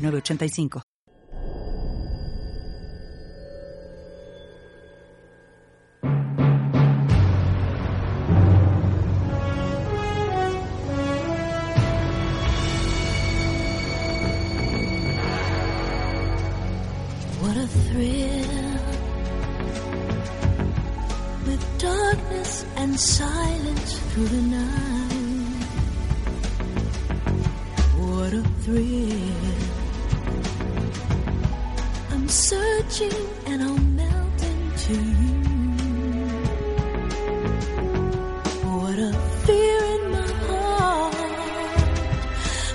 906985. What a thrill with darkness and silence through the night. What a thrill. Searching and I'll melt into you. What a fear in my heart,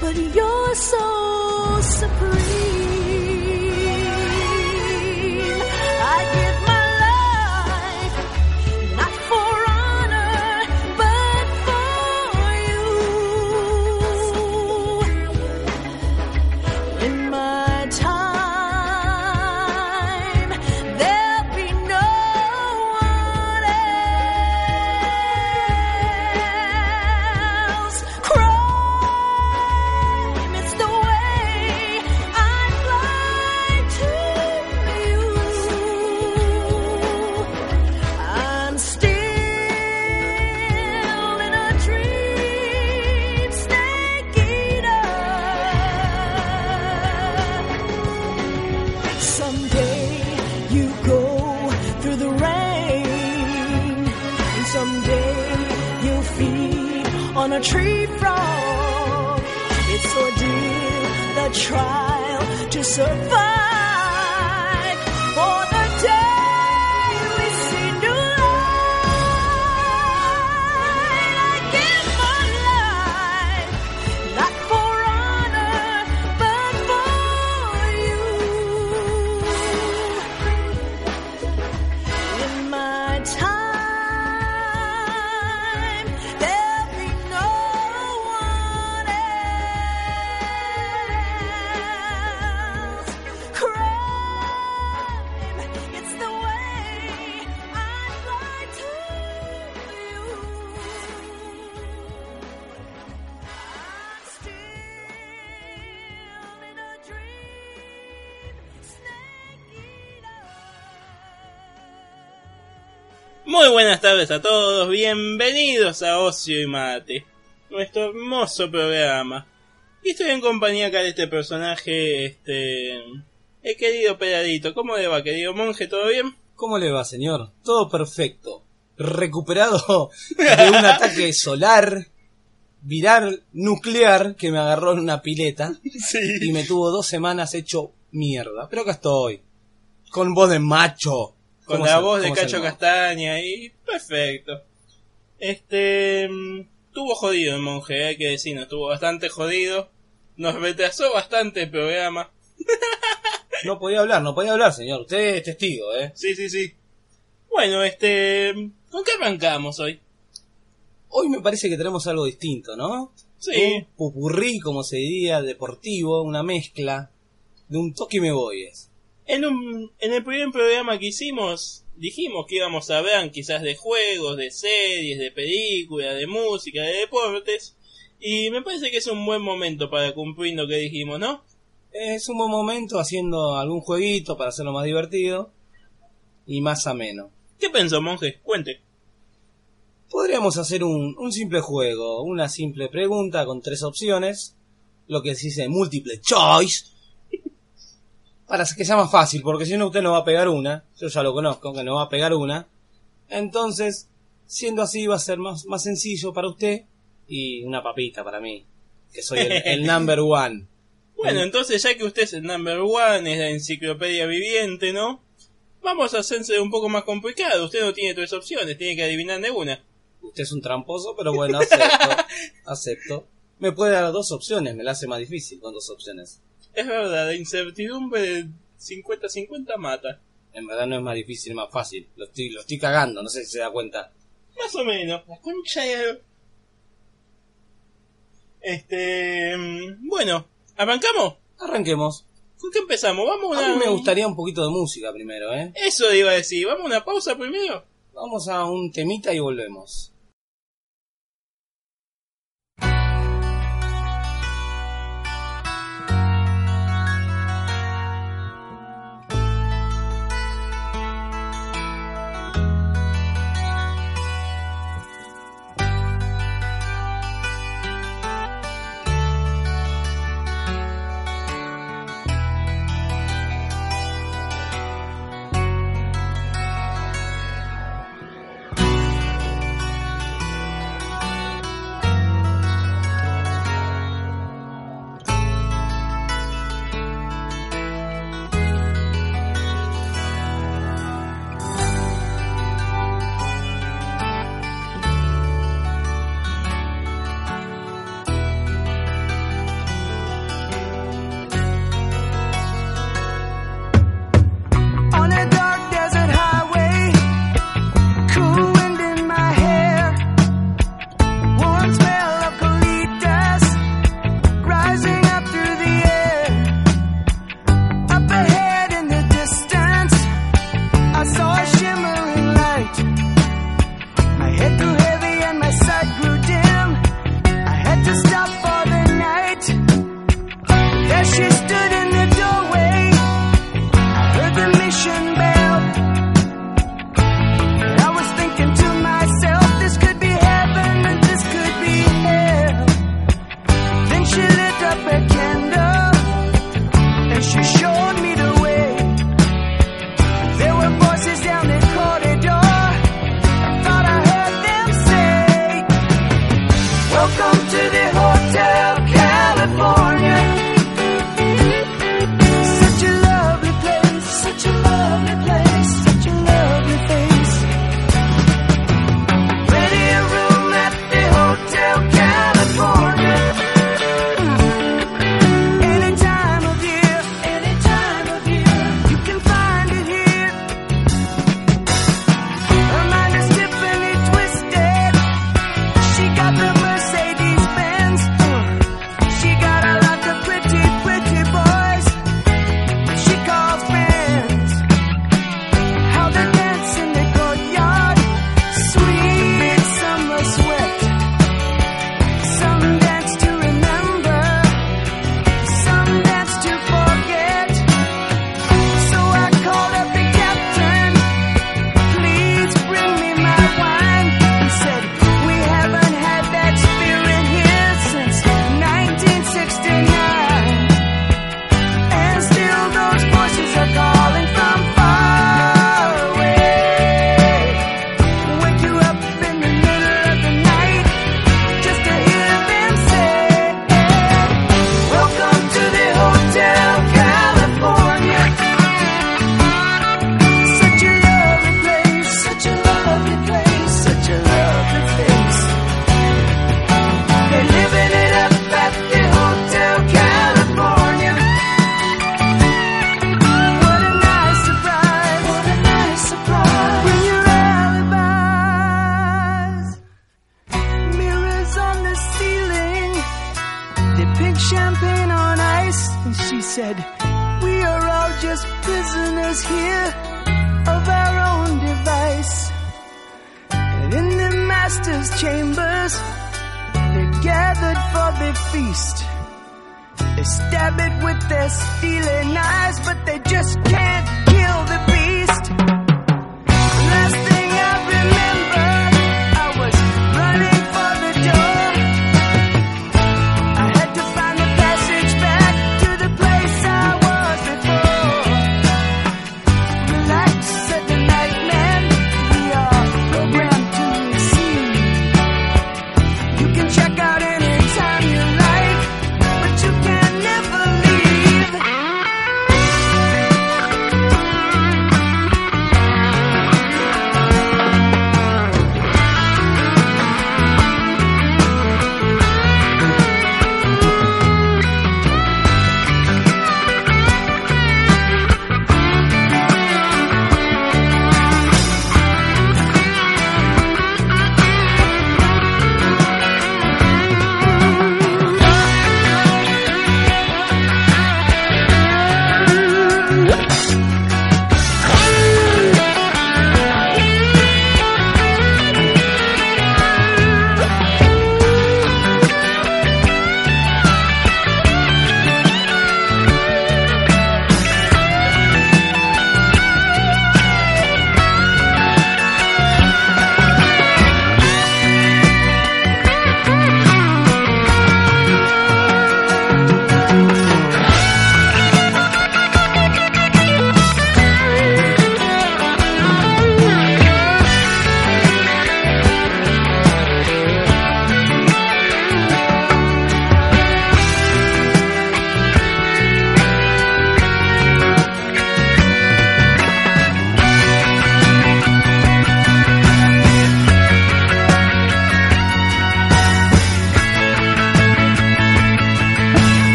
but you're so supreme. On a tree frog. It's ordeal, the trial to survive. Tardes a todos, bienvenidos a Ocio y Mate, nuestro hermoso programa. Y estoy en compañía acá de este personaje, este... El querido Pedadito, ¿cómo le va, querido monje? ¿Todo bien? ¿Cómo le va, señor? Todo perfecto. Recuperado de un ataque solar, viral, nuclear, que me agarró en una pileta y me tuvo dos semanas hecho mierda. Pero acá estoy. Con voz de macho. Con ¿Cómo la voz de Cacho? Castaña y... Perfecto. Este... mm, Tuvo jodido el monje, hay que decirnos, estuvo bastante jodido. Nos retrasó bastante el programa. No podía hablar, no podía hablar, señor. Usted es testigo, ¿eh? Sí, sí, sí. Bueno, este... ¿Con qué arrancamos hoy? Hoy me parece que tenemos algo distinto, ¿no? Sí. Un pupurrí, como se diría, deportivo, una mezcla de un toque y me voy. es. En, un, en el primer programa que hicimos, dijimos que íbamos a hablar quizás de juegos, de series, de películas, de música, de deportes. Y me parece que es un buen momento para cumplir lo que dijimos, ¿no? Es un buen momento haciendo algún jueguito para hacerlo más divertido y más ameno. ¿Qué pensó, monje? Cuente. Podríamos hacer un, un simple juego, una simple pregunta con tres opciones, lo que se dice multiple choice, para que sea más fácil, porque si no usted no va a pegar una, yo ya lo conozco, que no va a pegar una, entonces, siendo así va a ser más, más sencillo para usted y una papita para mí, que soy el, el number one. Bueno, entonces ya que usted es el number one, es la enciclopedia viviente, ¿no? Vamos a hacerse un poco más complicado. Usted no tiene tres opciones, tiene que adivinar de una. Usted es un tramposo, pero bueno, acepto, acepto me puede dar dos opciones, me la hace más difícil con dos opciones. Es verdad, la incertidumbre 50-50 mata. En verdad no es más difícil, más fácil. Lo estoy, lo estoy cagando, no sé si se da cuenta. Más o menos, la concha de... Este... Mm, bueno, ¿arrancamos? Arranquemos. ¿Con qué empezamos? Vamos a... Una... A mí me gustaría un poquito de música primero, ¿eh? Eso iba a decir, vamos a una pausa primero. Vamos a un temita y volvemos.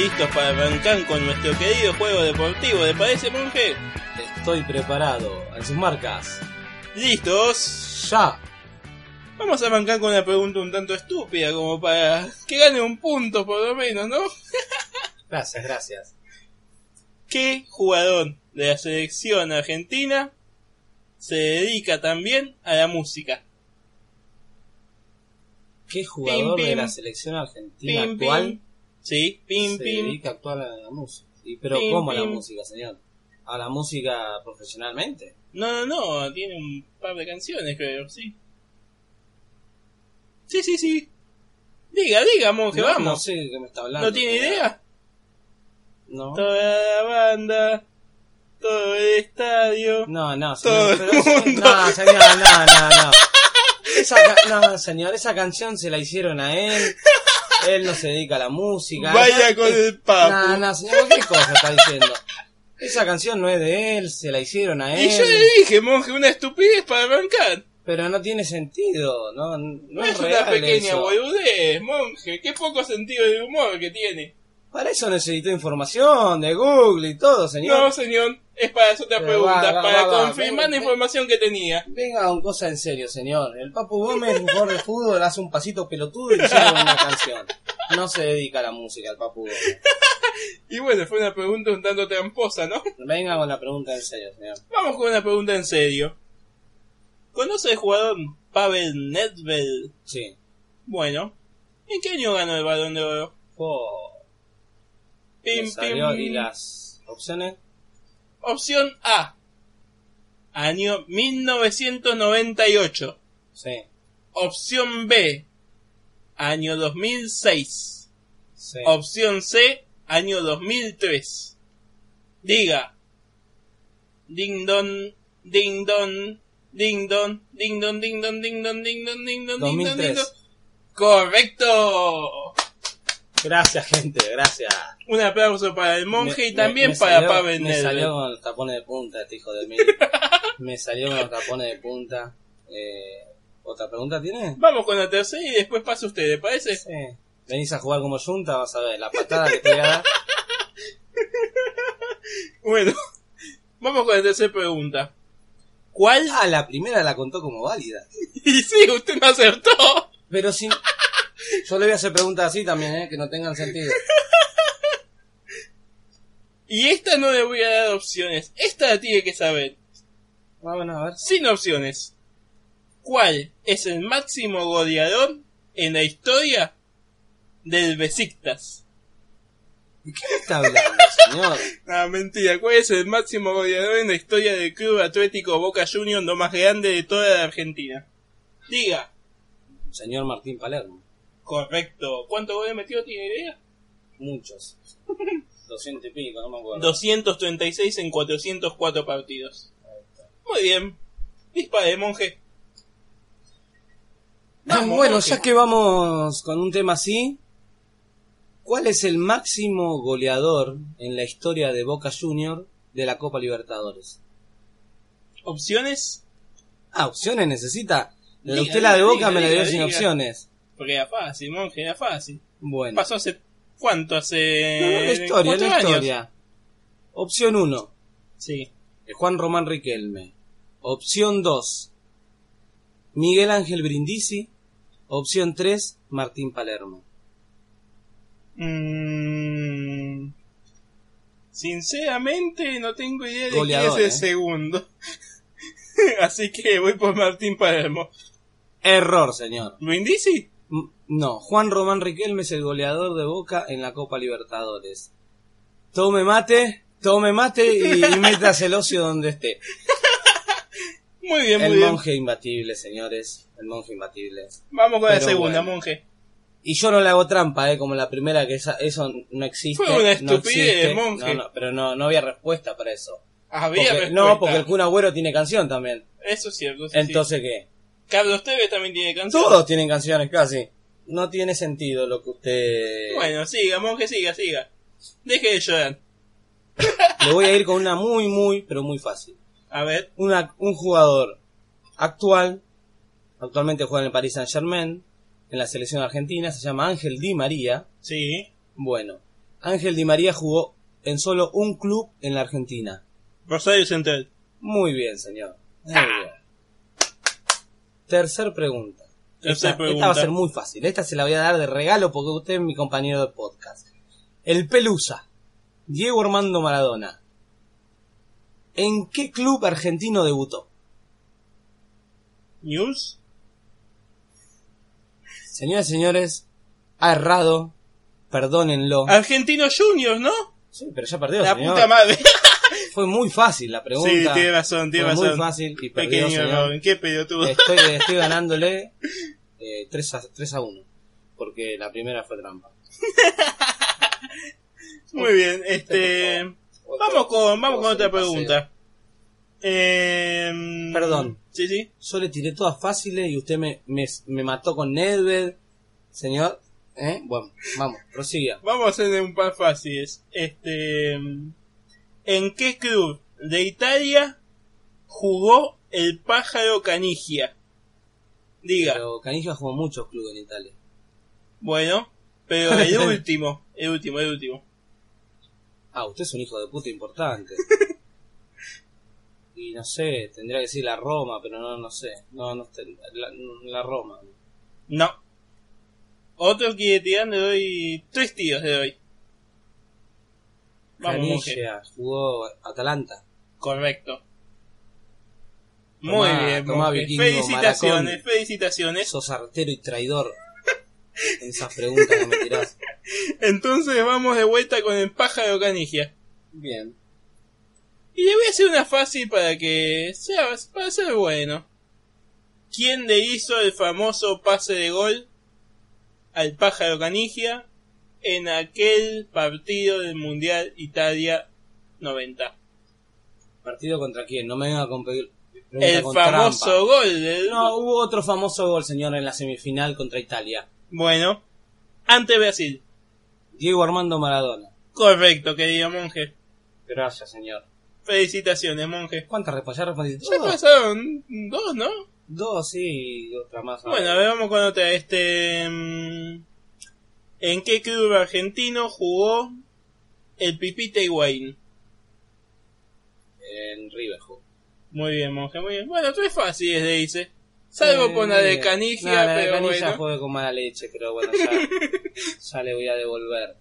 Listos para arrancar con nuestro querido juego deportivo. ¿Le parece, monje? Estoy preparado. En sus marcas. ¿Listos? Ya. Vamos a arrancar con una pregunta un tanto estúpida, como para que gane un punto por lo menos, ¿no? Gracias, gracias. ¿Qué jugador de la selección argentina se dedica también a la música? ¿Qué jugador Pim, de la selección argentina Pim, actual. Sí, pim, se pim. dedica a actuar a la música? ¿Y pero Pim, cómo a la pim. música, señor? ¿A la música profesionalmente? No, no, no, tiene un par de canciones, creo, sí. Sí, sí, sí. Diga, diga, monje, no, vamos. no sé de qué me está hablando. ¿No tiene idea? No. Toda la banda, todo el estadio. No, no, Todo señor. el pero- mundo. no, señor, no, no, no. Esa no, señor, esa canción se la hicieron a él. Él no se dedica a la música. Vaya con el papu. No, no, señor, ¿qué cosa está diciendo? Esa canción no es de él, se la hicieron a Y él. yo le dije, monje, una estupidez para arrancar. Pero no tiene sentido, no, no, No es es una pequeña eso. boludez, monje. Qué poco sentido de humor que tiene. Para eso necesito información de Google y todo, señor. No, señor, es para hacer otra pregunta, va, va, para va, confirmar ven, la ven. información que tenía. Venga, un cosa en serio, señor. El Papu Gómez, un jugador de fútbol, hace un pasito pelotudo y le hicieron una canción. No se dedica a la música, el Papu Gómez. Y bueno, fue una pregunta un tanto tramposa, ¿no? Venga con la pregunta en serio, señor. Vamos con una pregunta en serio. ¿Conoce el jugador Pavel Nedved? Sí. Bueno, ¿en qué año ganó el balón de oro? Oh, Pim, pim. ¿Y las opciones? Opción A. Año 1998. Sí. Opción B. Año 2006. sí. Opción C. Año 2003. Diga. Ding don, ding don, ding don, ding don, ding don, ding don, ding don, ding don, ding don, ding don. 2003. Correcto. Gracias, gente, gracias. Un aplauso para el monje Me- y también me- me para Pavel Me salió con los tapones de punta, este hijo de mí. me salió con los tapones de punta. Eh, ¿Otra pregunta tiene? Vamos con la tercera y después pasa usted, ¿le parece? Sí. Venís a jugar como Junta, vas a ver la patada que te voy a dar. Bueno, vamos con la tercera pregunta. ¿Cuál? Ah, la primera la contó como válida. Y sí, usted no acertó. Pero sin... Yo le voy a hacer preguntas así también, ¿eh? Que no tengan sentido. Y esta no le voy a dar opciones. Esta la tiene que saber. Vámonos a ver. Sin opciones. ¿Cuál es el máximo goleador en la historia del Besiktas? ¿De qué está hablando, señor? Ah, mentira. ¿Cuál es el máximo goleador en la historia del Club Atlético Boca Juniors, lo más grande de toda la Argentina? Diga. Señor Martín Palermo. Correcto. ¿Cuántos goles metió? ¿Tiene idea? Muchos. 200 y pico, no me acuerdo. 236 en 404 partidos. Muy bien. Dispare, monje. Vamos, bueno, monje. ya que vamos con un tema así, ¿cuál es el máximo goleador en la historia de Boca Junior de la Copa Libertadores? ¿Opciones? Ah, opciones necesita. Diga, Usted la de diga, Boca me la dio diga, sin diga. opciones. Porque era fácil, monje, era fácil. Bueno, Pasó hace... ¿Cuánto? Hace... No, no, la historia, la años. historia. Opción 1, Sí. Juan Román Riquelme. Opción 2, Miguel Ángel Brindisi. Opción 3, Martín Palermo. Mm, Sinceramente no tengo idea de Goleador, quién es el ¿eh? segundo. Así que voy por Martín Palermo. Error, señor. ¿Brindisi? No, Juan Román Riquelme es el goleador de Boca en la Copa Libertadores. Tome mate, tome mate y, y metas el ocio donde esté. Muy bien, muy El bien. monje imbatible, señores. El monje imbatible. Vamos con la segunda, bueno. monje. Y yo no le hago trampa, eh, como la primera, que esa- eso no existe. Fue una no estupidez, existe. monje. No, no, pero no, no había respuesta para eso. Había Porque- respuesta. no, porque el Kun Agüero tiene canción también. Eso es cierto. sí. Entonces, ¿qué? Carlos Tevez también tiene canción. Todos tienen canciones casi. No tiene sentido lo que usted... Bueno, siga, monje, siga, siga. Deje de llorar. Le voy a ir con una muy, muy, pero muy fácil. A ver. Una, un jugador actual, actualmente juega en el Paris Saint Germain, en la selección argentina, se llama Ángel Di María. Sí. Bueno, Ángel Di María jugó en solo un club en la Argentina. Rosario Central. Muy bien, señor. Muy bien. Tercer pregunta. Esta, va a ser muy fácil. Esta se la voy a dar de regalo porque usted es mi compañero de podcast. El Pelusa. Diego Armando Maradona. ¿En qué club argentino debutó? News. Señoras y señores, ha errado. Perdónenlo. Argentinos Juniors, ¿no? Sí, pero ya perdió, La señor. puta madre. Fue muy fácil la pregunta. Sí, tiene razón, tiene Fue razón. muy fácil y perdió, Pequeño señor. Qué pelotudo. Estoy, estoy ganándole eh, 3, a, 3 a 1. Porque la primera fue trampa. Muy bien, este. Otro- Vamos con, vamos con otra pregunta. Eh, Perdón. Sí, sí. Yo le tiré todas fáciles y usted me, me, me mató con Nedved. Señor, ¿eh? Bueno, vamos, prosiga. Vamos a hacer un par fáciles. Este. ¿En qué club de Italia jugó el pájaro Canigia? Diga. Pero Canilla jugó muchos clubes en Italia. Bueno, pero el último, el último, el último. Ah, usted es un hijo de puta importante. y no sé, tendría que decir la Roma, pero no, no sé. No, no la, la Roma. No. Otro que tirar le doy tres tiros le doy. Vamos. Canilla jugó Atalanta. Correcto. Muy Tomá, bien, tomá, vikingo, Felicitaciones, maracón. felicitaciones. Sos artero y traidor. En esas preguntas que me tirás. Entonces vamos de vuelta con el pájaro canigia. Bien. Y le voy a hacer una fácil para que sea, para ser bueno. ¿Quién le hizo el famoso pase de gol al pájaro canigia en aquel partido del Mundial Italia 90? ¿Partido contra quién? No me venga a competir. El famoso trampa. gol del... No, hubo otro famoso gol, señor, en la semifinal contra Italia. Bueno, ante Brasil. Diego Armando Maradona. Correcto, querido monje. Gracias, señor. Felicitaciones, monje. ¿Cuántas respuestas? ¿Ya respondiste Ya todo? pasaron dos, ¿no? Dos, sí, y otra más. Bueno, a ver, vamos con otra. Este. mm, ¿En qué club argentino jugó el Pipita Higuaín? En River. Muy bien, monje, muy bien. Bueno, tres fáciles le hice. Salvo Eh, con la de. Canigia, No, la de pero Canilla bueno. jugué con mala leche, pero bueno, ya, ya le voy a devolver.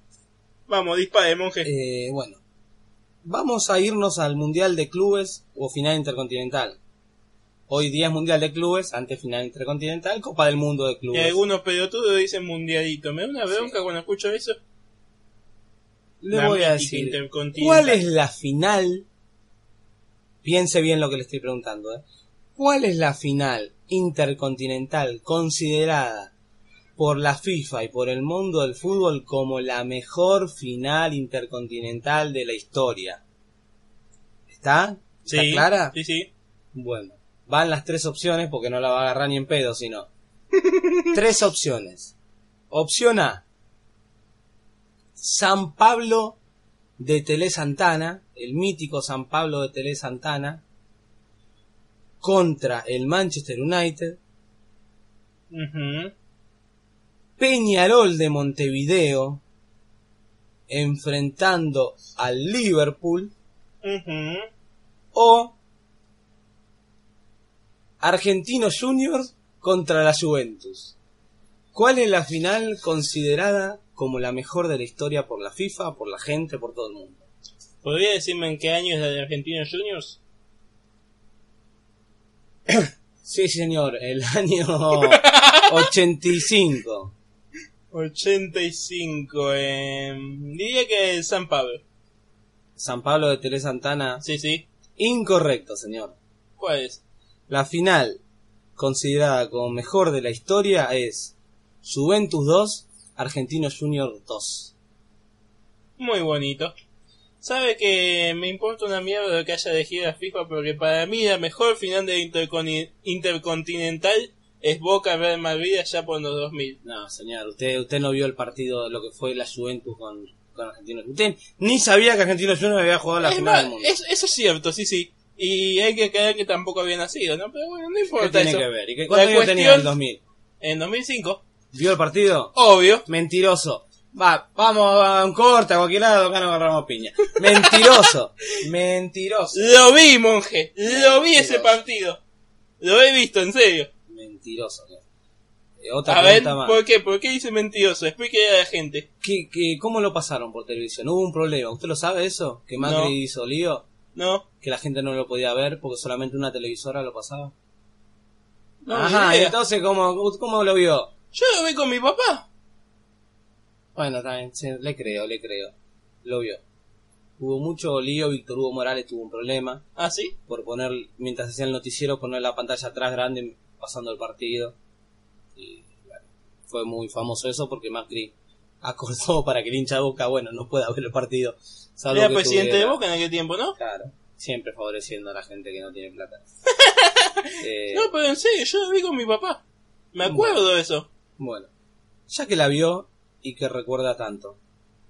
Vamos, dispare, monje. Eh, bueno, vamos a irnos al Mundial de Clubes o Final Intercontinental. Hoy día es Mundial de Clubes, antes Final Intercontinental, Copa del Mundo de y Clubes. algunos pelotudos dicen mundialito. Me da una bronca cuando escucho eso. Le La voy a decir. ¿cuál es la final? Piense bien lo que le estoy preguntando. ¿eh? ¿Cuál es la final intercontinental considerada por la FIFA y por el mundo del fútbol como la mejor final intercontinental de la historia? ¿Está? ¿Está Sí, clara? Sí, sí. Bueno, van las tres opciones porque no la va a agarrar ni en pedo, sino. tres opciones. Opción A. San Pablo de Tele Santana, el mítico San Pablo de Tele Santana, contra el Manchester United. Peñarol de Montevideo, enfrentando al Liverpool. O Argentinos Juniors contra la Juventus. ¿Cuál es la final considerada como la mejor de la historia por la FIFA, por la gente, por todo el mundo? ¿Podría decirme en qué año es la de Argentinos Juniors? Sí, señor, el año 85. 85. Eh, diría que San Pablo. San Pablo de Tele Santana. Sí, sí. Incorrecto, señor. ¿Cuál es? La final considerada como mejor de la historia es Juventus 2, Argentinos Juniors 2. Muy bonito. Sabe que me importa una mierda lo que haya elegido la FIFA porque para mí la mejor final de Interconi- Intercontinental es Boca Real Madrid allá por los 2000. No, señor, usted, usted no vio el partido, lo que fue la Juventus con, con Argentinos. Usted ni sabía que Argentinos Juniors había jugado la Es final más, del mundo. es- eso es cierto, sí, sí. Y hay que creer que tampoco había nacido, ¿no? Pero bueno, no ¿Qué importa tiene eso. que ver? ¿Y qué, La cuánto años tenía en el cuestión- 2000? En 2005. ¿Vio el partido? Obvio. Mentiroso. Va, vamos a un corte a cualquier lado, acá no agarramos piña. Mentiroso. Mentiroso. Lo vi, monje. Lo vi ese partido. Lo he visto, en serio. Mentiroso. Eh, otra A ver, más. ¿por qué? ¿Por qué dice mentiroso? Explíquele a la gente. ¿Qué, qué, cómo lo pasaron por televisión? ¿Hubo un problema? ¿Usted lo sabe eso? ¿Que Macri No. hizo lío? No, ¿Que la gente no lo podía ver porque solamente una televisora lo pasaba? no, Ajá, entonces, ¿cómo, ¿cómo lo vio? Yo lo vi con mi papá. Bueno, también, sí, le creo, le creo. Lo vio. Hubo mucho lío, Víctor Hugo Morales tuvo un problema ¿Ah, sí? por poner, mientras hacía el noticiero, poner la pantalla atrás grande pasando el partido. Y bueno, fue muy famoso eso porque Macri acordó para que el hincha de Boca, bueno, no pueda ver el partido. salvo Era que presidente de Boca en aquel tiempo, ¿no? Claro, siempre favoreciendo a la gente que no tiene plata. Eh, No, pero en serio, yo lo vi con mi papá. Me acuerdo de eso. Bueno, ya que la vio y que recuerda tanto,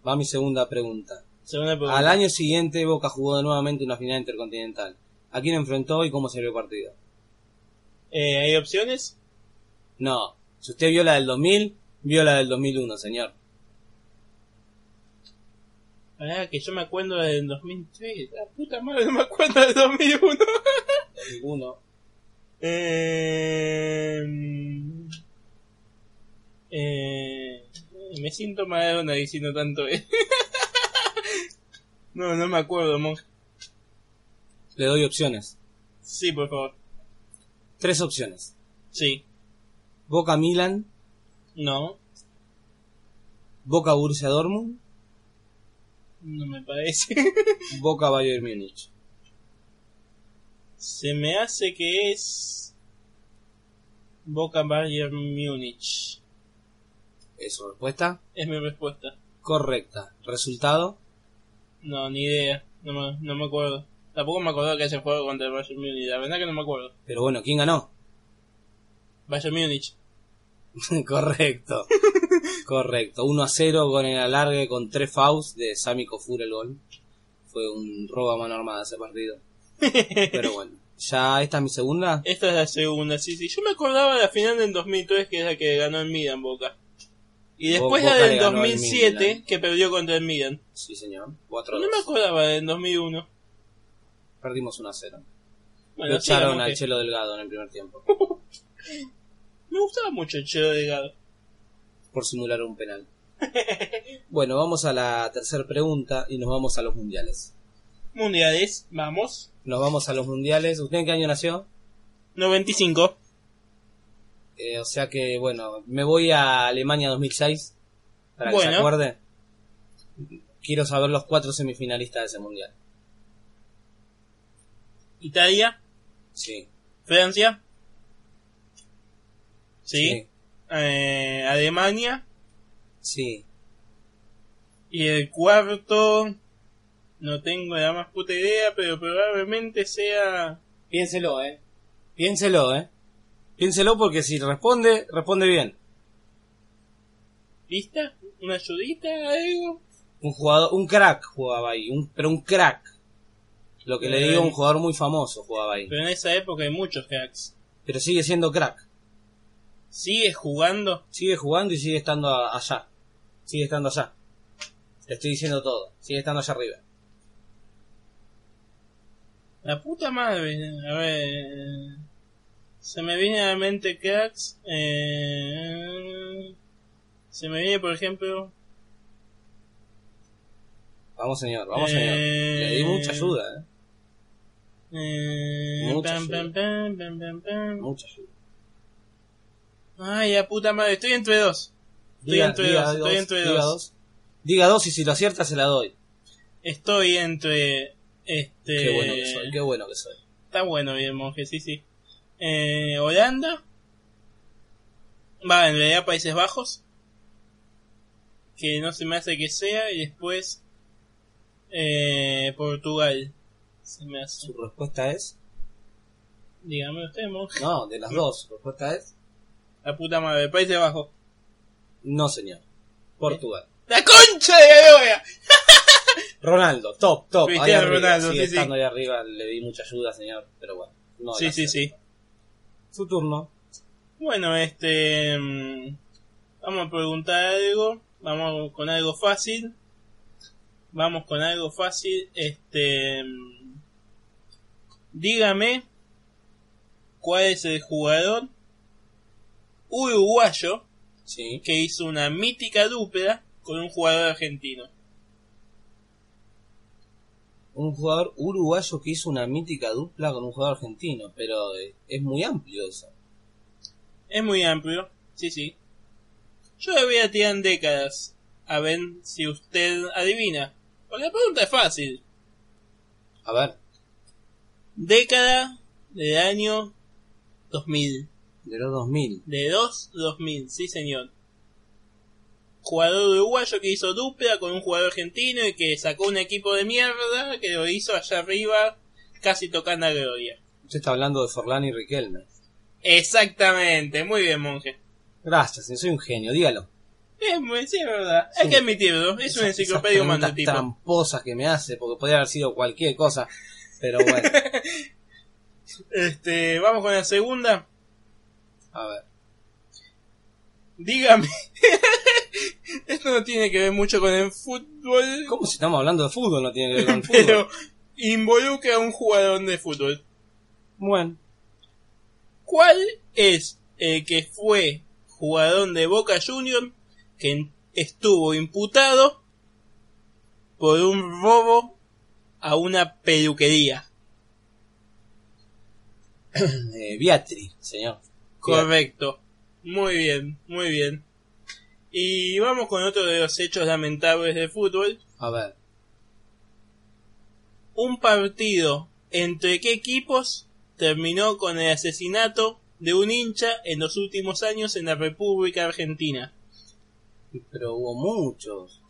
va mi segunda pregunta. Segunda pregunta. Al año siguiente Boca jugó nuevamente una final intercontinental. ¿A quién enfrentó y cómo salió el partido? Eh, ¿Hay opciones? No, si usted vio la del 2000, vio la del 2001, señor. Ah, que yo me acuerdo del 2003. La puta madre, no me acuerdo del 2001. 2001. eh, eh, me siento Maradona diciendo tanto. eh. no, no me acuerdo, monje. Le doy opciones. Sí, por favor. Tres opciones. Sí. Boca Milan, No, Boca Borussia Dortmund, no me parece. Boca Bayern Múnich. Se me hace que es Boca Bayern Múnich. ¿Es su respuesta? Es mi respuesta. Correcta. ¿Resultado? No, ni idea. No me, no me acuerdo. Tampoco me acuerdo que haya jugado contra el Bayern Múnich. La verdad que no me acuerdo. Pero bueno, ¿quién ganó? Bayern Múnich. Correcto. Correcto. 1 a 0 con el alargue con tres fouls de Sami Kofur el gol. Fue un robo a mano armada ese partido. Pero bueno. Ya esta es mi segunda. Esta es la segunda, sí, sí. Yo me acordaba de la final del 2003, que es la que ganó el Milan Boca. Y después Boca la del le ganó al 2007, Milan. que perdió contra el Milan. Sí, señor. 4 No me acordaba del 2001. Perdimos 1 a 0. Bueno, echaron al Chelo Delgado en el primer tiempo. Me gustaba mucho el Chelo Delgado. Por simular un penal. Bueno, vamos a la tercera pregunta y nos vamos a los mundiales. Mundiales, vamos. Nos vamos a los mundiales. ¿Usted en qué año nació? 95. Eh, o sea que, bueno, me voy a Alemania 2006. Para que se acuerde. Quiero saber los cuatro semifinalistas de ese mundial. Italia, Sí. Francia. Sí. Eh, Alemania. Sí. Y el cuarto. No tengo la más puta idea, pero probablemente sea. Piénselo, eh. Piénselo, eh. Piénselo porque si responde, responde bien. ¿Lista? ¿Una ayudita? ¿Algo? Un jugador, un crack jugaba ahí, un, pero un crack. Lo que le digo, un jugador muy famoso jugaba ahí. Pero en esa época hay muchos cracks. Pero sigue siendo crack. ¿Sigue jugando? Sigue jugando y sigue estando allá. Sigue estando allá. Te estoy diciendo todo. Sigue estando allá arriba. La puta madre. A ver. Se me viene a la mente cracks. Eh, se me viene, por ejemplo. Vamos, señor, vamos, Eh. señor. Le di mucha ayuda, eh. Eh, Mucha pam, ayuda. pam, pam. Mucha ayuda. Ay, la puta madre. Estoy entre dos. Estoy entre dos, estoy entre diga dos. dos. Diga dos y si lo acierta se la doy. Estoy entre. Este. Qué bueno que soy, qué bueno que soy. Está bueno bien, monje, sí, sí. Eh, Holanda. Va, en realidad Países Bajos. Que no se me hace que sea. Y después. Eh, Portugal. Se me hace. Su respuesta es... Dígame usted, monje. No, de las dos. Su respuesta es... La puta madre, Países Bajos. No, señor. Portugal. ¡La concha de la! Ronaldo, top, top. Cristiano arriba. Ronaldo, sí, sí. estando ahí arriba, le di mucha ayuda, señor, pero bueno. no sí, sí, sí. Su turno. Bueno, este. mm, Vamos a preguntar algo. Vamos con algo fácil. Vamos con algo fácil. Este. Dígame cuál es el jugador uruguayo Sí. que hizo una mítica dupla con un jugador argentino. Un jugador uruguayo que hizo una mítica dupla con un jugador argentino, pero eh, es muy amplio eso. Es muy amplio, sí, sí. Yo le voy a tirar en décadas, a ver si usted adivina. Porque la pregunta es fácil. A ver, Década del año 2000. de los 2000. De 2 2000, sí señor. Jugador uruguayo que hizo dupla con un jugador argentino y que sacó un equipo de mierda que lo hizo allá arriba casi tocando a gloria. Usted está hablando de Forlán y Riquelme. Exactamente, muy bien monje. Gracias, soy un genio, dígalo. Es muy, sí, es verdad. Sí. Hay que admitirlo, es una Esas- enciclopedia el tipo. tramposas que me hace, porque podría haber sido cualquier cosa, pero bueno. Este, vamos con la segunda. A ver. Dígame. Esto no tiene que ver mucho con el fútbol, ¿Cómo si estamos hablando de fútbol? No tiene que ver con el fútbol. pero involucra a un jugador de fútbol. Bueno, ¿Cuál es el que fue jugador de Boca Junior que estuvo imputado por un robo a una peluquería? eh, Beatriz, señor. Correcto. Muy bien, muy bien. Y vamos con otro de los hechos lamentables del fútbol. A ver. Un partido entre qué equipos terminó con el asesinato de un hincha en los últimos años en la República Argentina. Pero hubo muchos.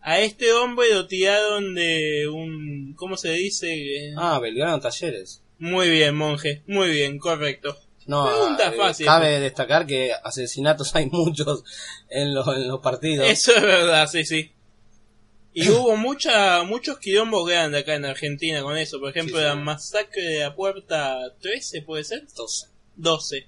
A este hombre lo tiraron de un... ¿Cómo se dice? Ah, Belgrano Talleres. Muy bien, monje. Muy bien, correcto. No, Pregunta eh, fácil. cabe destacar que asesinatos hay muchos en los, en los partidos. Eso es verdad, sí, sí. Y hubo mucha, muchos quilombos grandes acá en Argentina con eso. Por ejemplo, Sí, sí. la masacre de la puerta 13, ¿puede ser? Entonces, 12.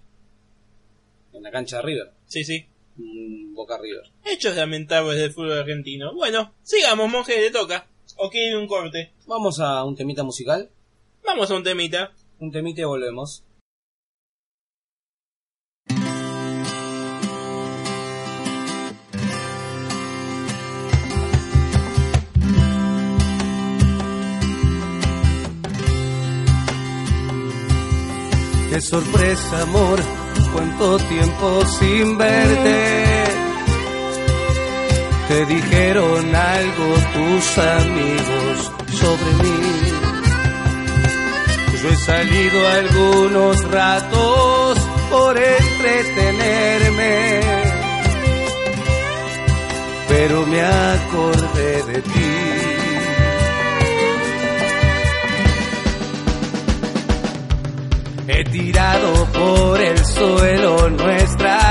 en la cancha de River. Sí, sí. Mm, Boca River. Hechos lamentables del fútbol argentino. Bueno, sigamos, monje, le toca. O quiere un corte. Vamos a un temita musical. Vamos a un temita. Un temita y volvemos. Qué sorpresa, amor, cuánto tiempo sin verte. Te dijeron algo tus amigos sobre mí. Yo he salido algunos ratos por entretenerme, pero me acordé de ti. He tirado por el suelo nuestras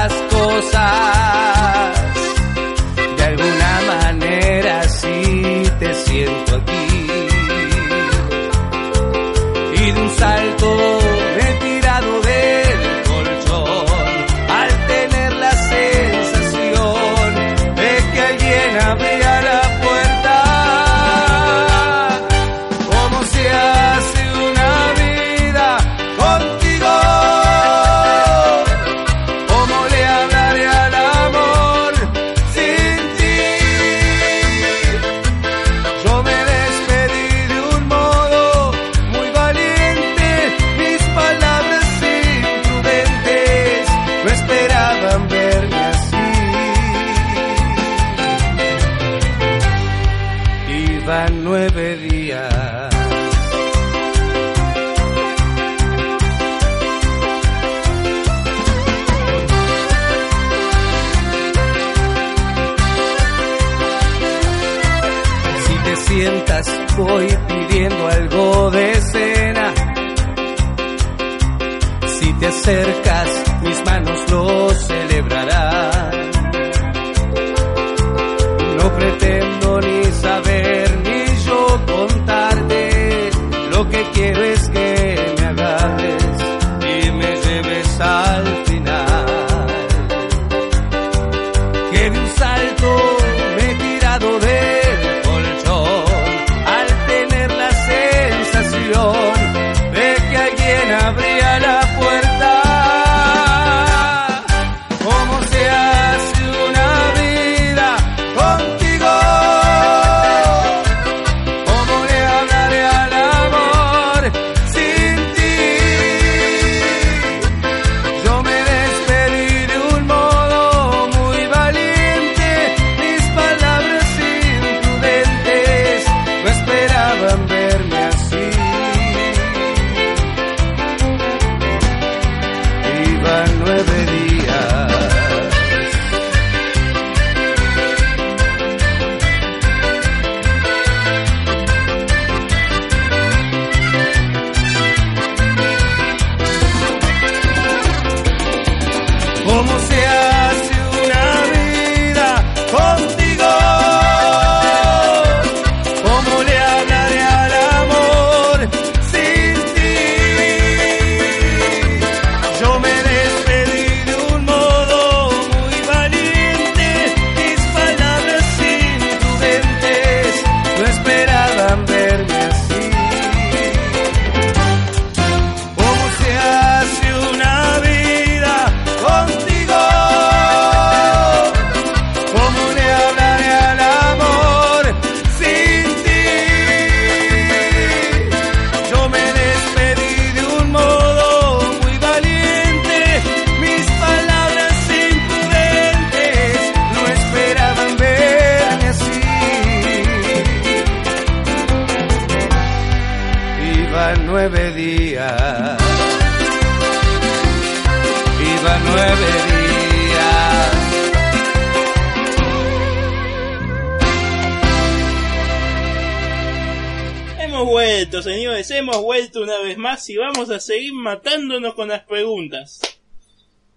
vamos a seguir matándonos con las preguntas.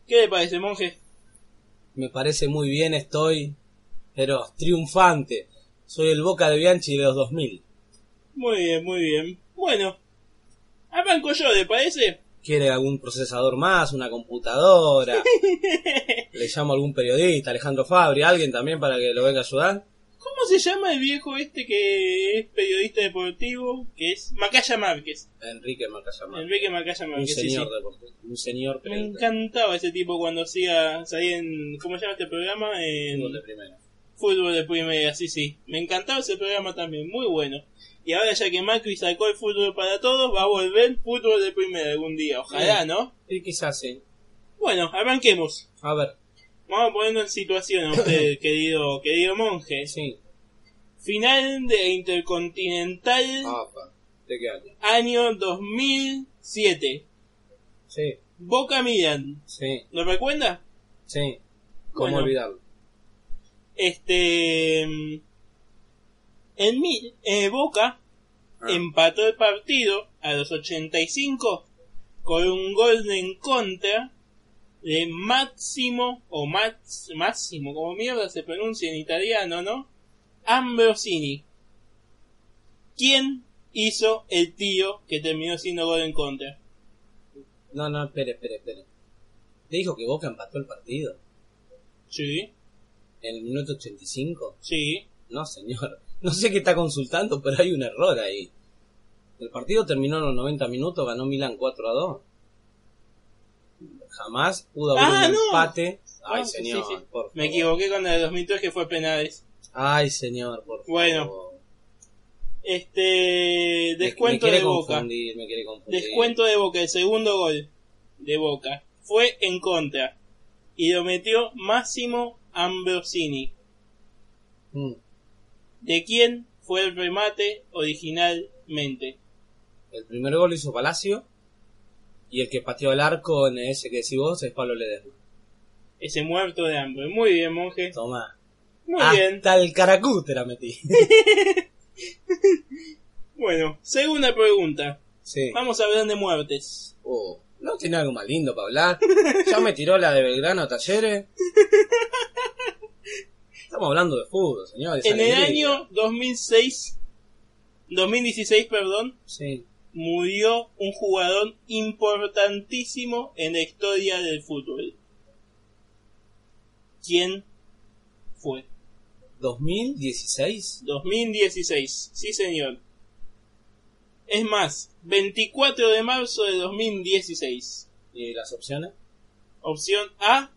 ¿Qué le parece, monje? Me parece muy bien, estoy, pero triunfante. Soy el Boca de Bianchi de los 2000. Muy bien, muy bien. Bueno, arranco yo, ¿le parece? ¿Quiere algún procesador más, una computadora? Le llamo a algún periodista, Alejandro Fabri, alguien también para que lo venga a ayudar. ¿Cómo se llama el viejo este que es periodista deportivo? Que es Macaya Márquez. Enrique Macayama. Enrique Macaya Un Márquez, sí, señor sí. deportivo, un señor Me encantaba ese tipo cuando hacía, salía en, ¿cómo se llama este programa? En Fútbol de primera. Fútbol de Primera, sí, sí. Me encantaba ese programa también, muy bueno. Y ahora ya que Macri sacó el fútbol para todos, va a volver fútbol de primera algún día. Ojalá, ¿no? Y quizás sí. Bueno, arranquemos. A ver, Vamos poniendo en situación a usted, querido, querido monje. sí. Final de Intercontinental, Apa, ¿de qué año? año 2007. Sí, Boca Milan. sí, ¿Lo recuerda? sí. ¿Cómo Bueno. olvidarlo? Este. En mi, eh, Boca Ah. empató el partido a los 85 con un gol en contra de Máximo, o Max, Máximo, como mierda se pronuncia en italiano, ¿no? Ambrosini. ¿Quién hizo el tío que terminó siendo gol en contra? No, no, espere, espere, espere. ¿Le dijo que Boca empató el partido? Sí, ¿En el minuto 85? sí. No, señor. No sé qué está consultando, pero hay un error ahí. El partido terminó en los 90 minutos, ganó Milan 4 a 2. Jamás pudo haber Ah, un no. empate. Ay, Ah, señor, sí. por favor. Me equivoqué con el de 2003 que fue penales. Ay, señor, por favor. Bueno, Este. Descuento me de Boca. confundir, me quiere confundir. Descuento de Boca, el segundo gol de Boca fue en contra y lo metió Máximo Ambrosini. Mm. ¿De quién fue el remate originalmente? El primer gol lo hizo Palacio. Y el que pateó el arco en ese que decís vos es Pablo Ledesma. Ese muerto de hambre. Muy bien, monje. Toma. Muy Hasta bien. el caracú te la metí. Bueno, segunda pregunta. sí. Vamos a hablar de muertes. Oh, ¿No tiene algo más lindo para hablar? Ya me tiró la de Belgrano a Talleres. Estamos hablando de fútbol, señores. En el año 2006, 2016, perdón, Sí. Murió un jugador importantísimo en la historia del fútbol. ¿Quién fue? 2016. 2016, sí señor. Es más, 24 de marzo de 2016. ¿Y las opciones? Opción A,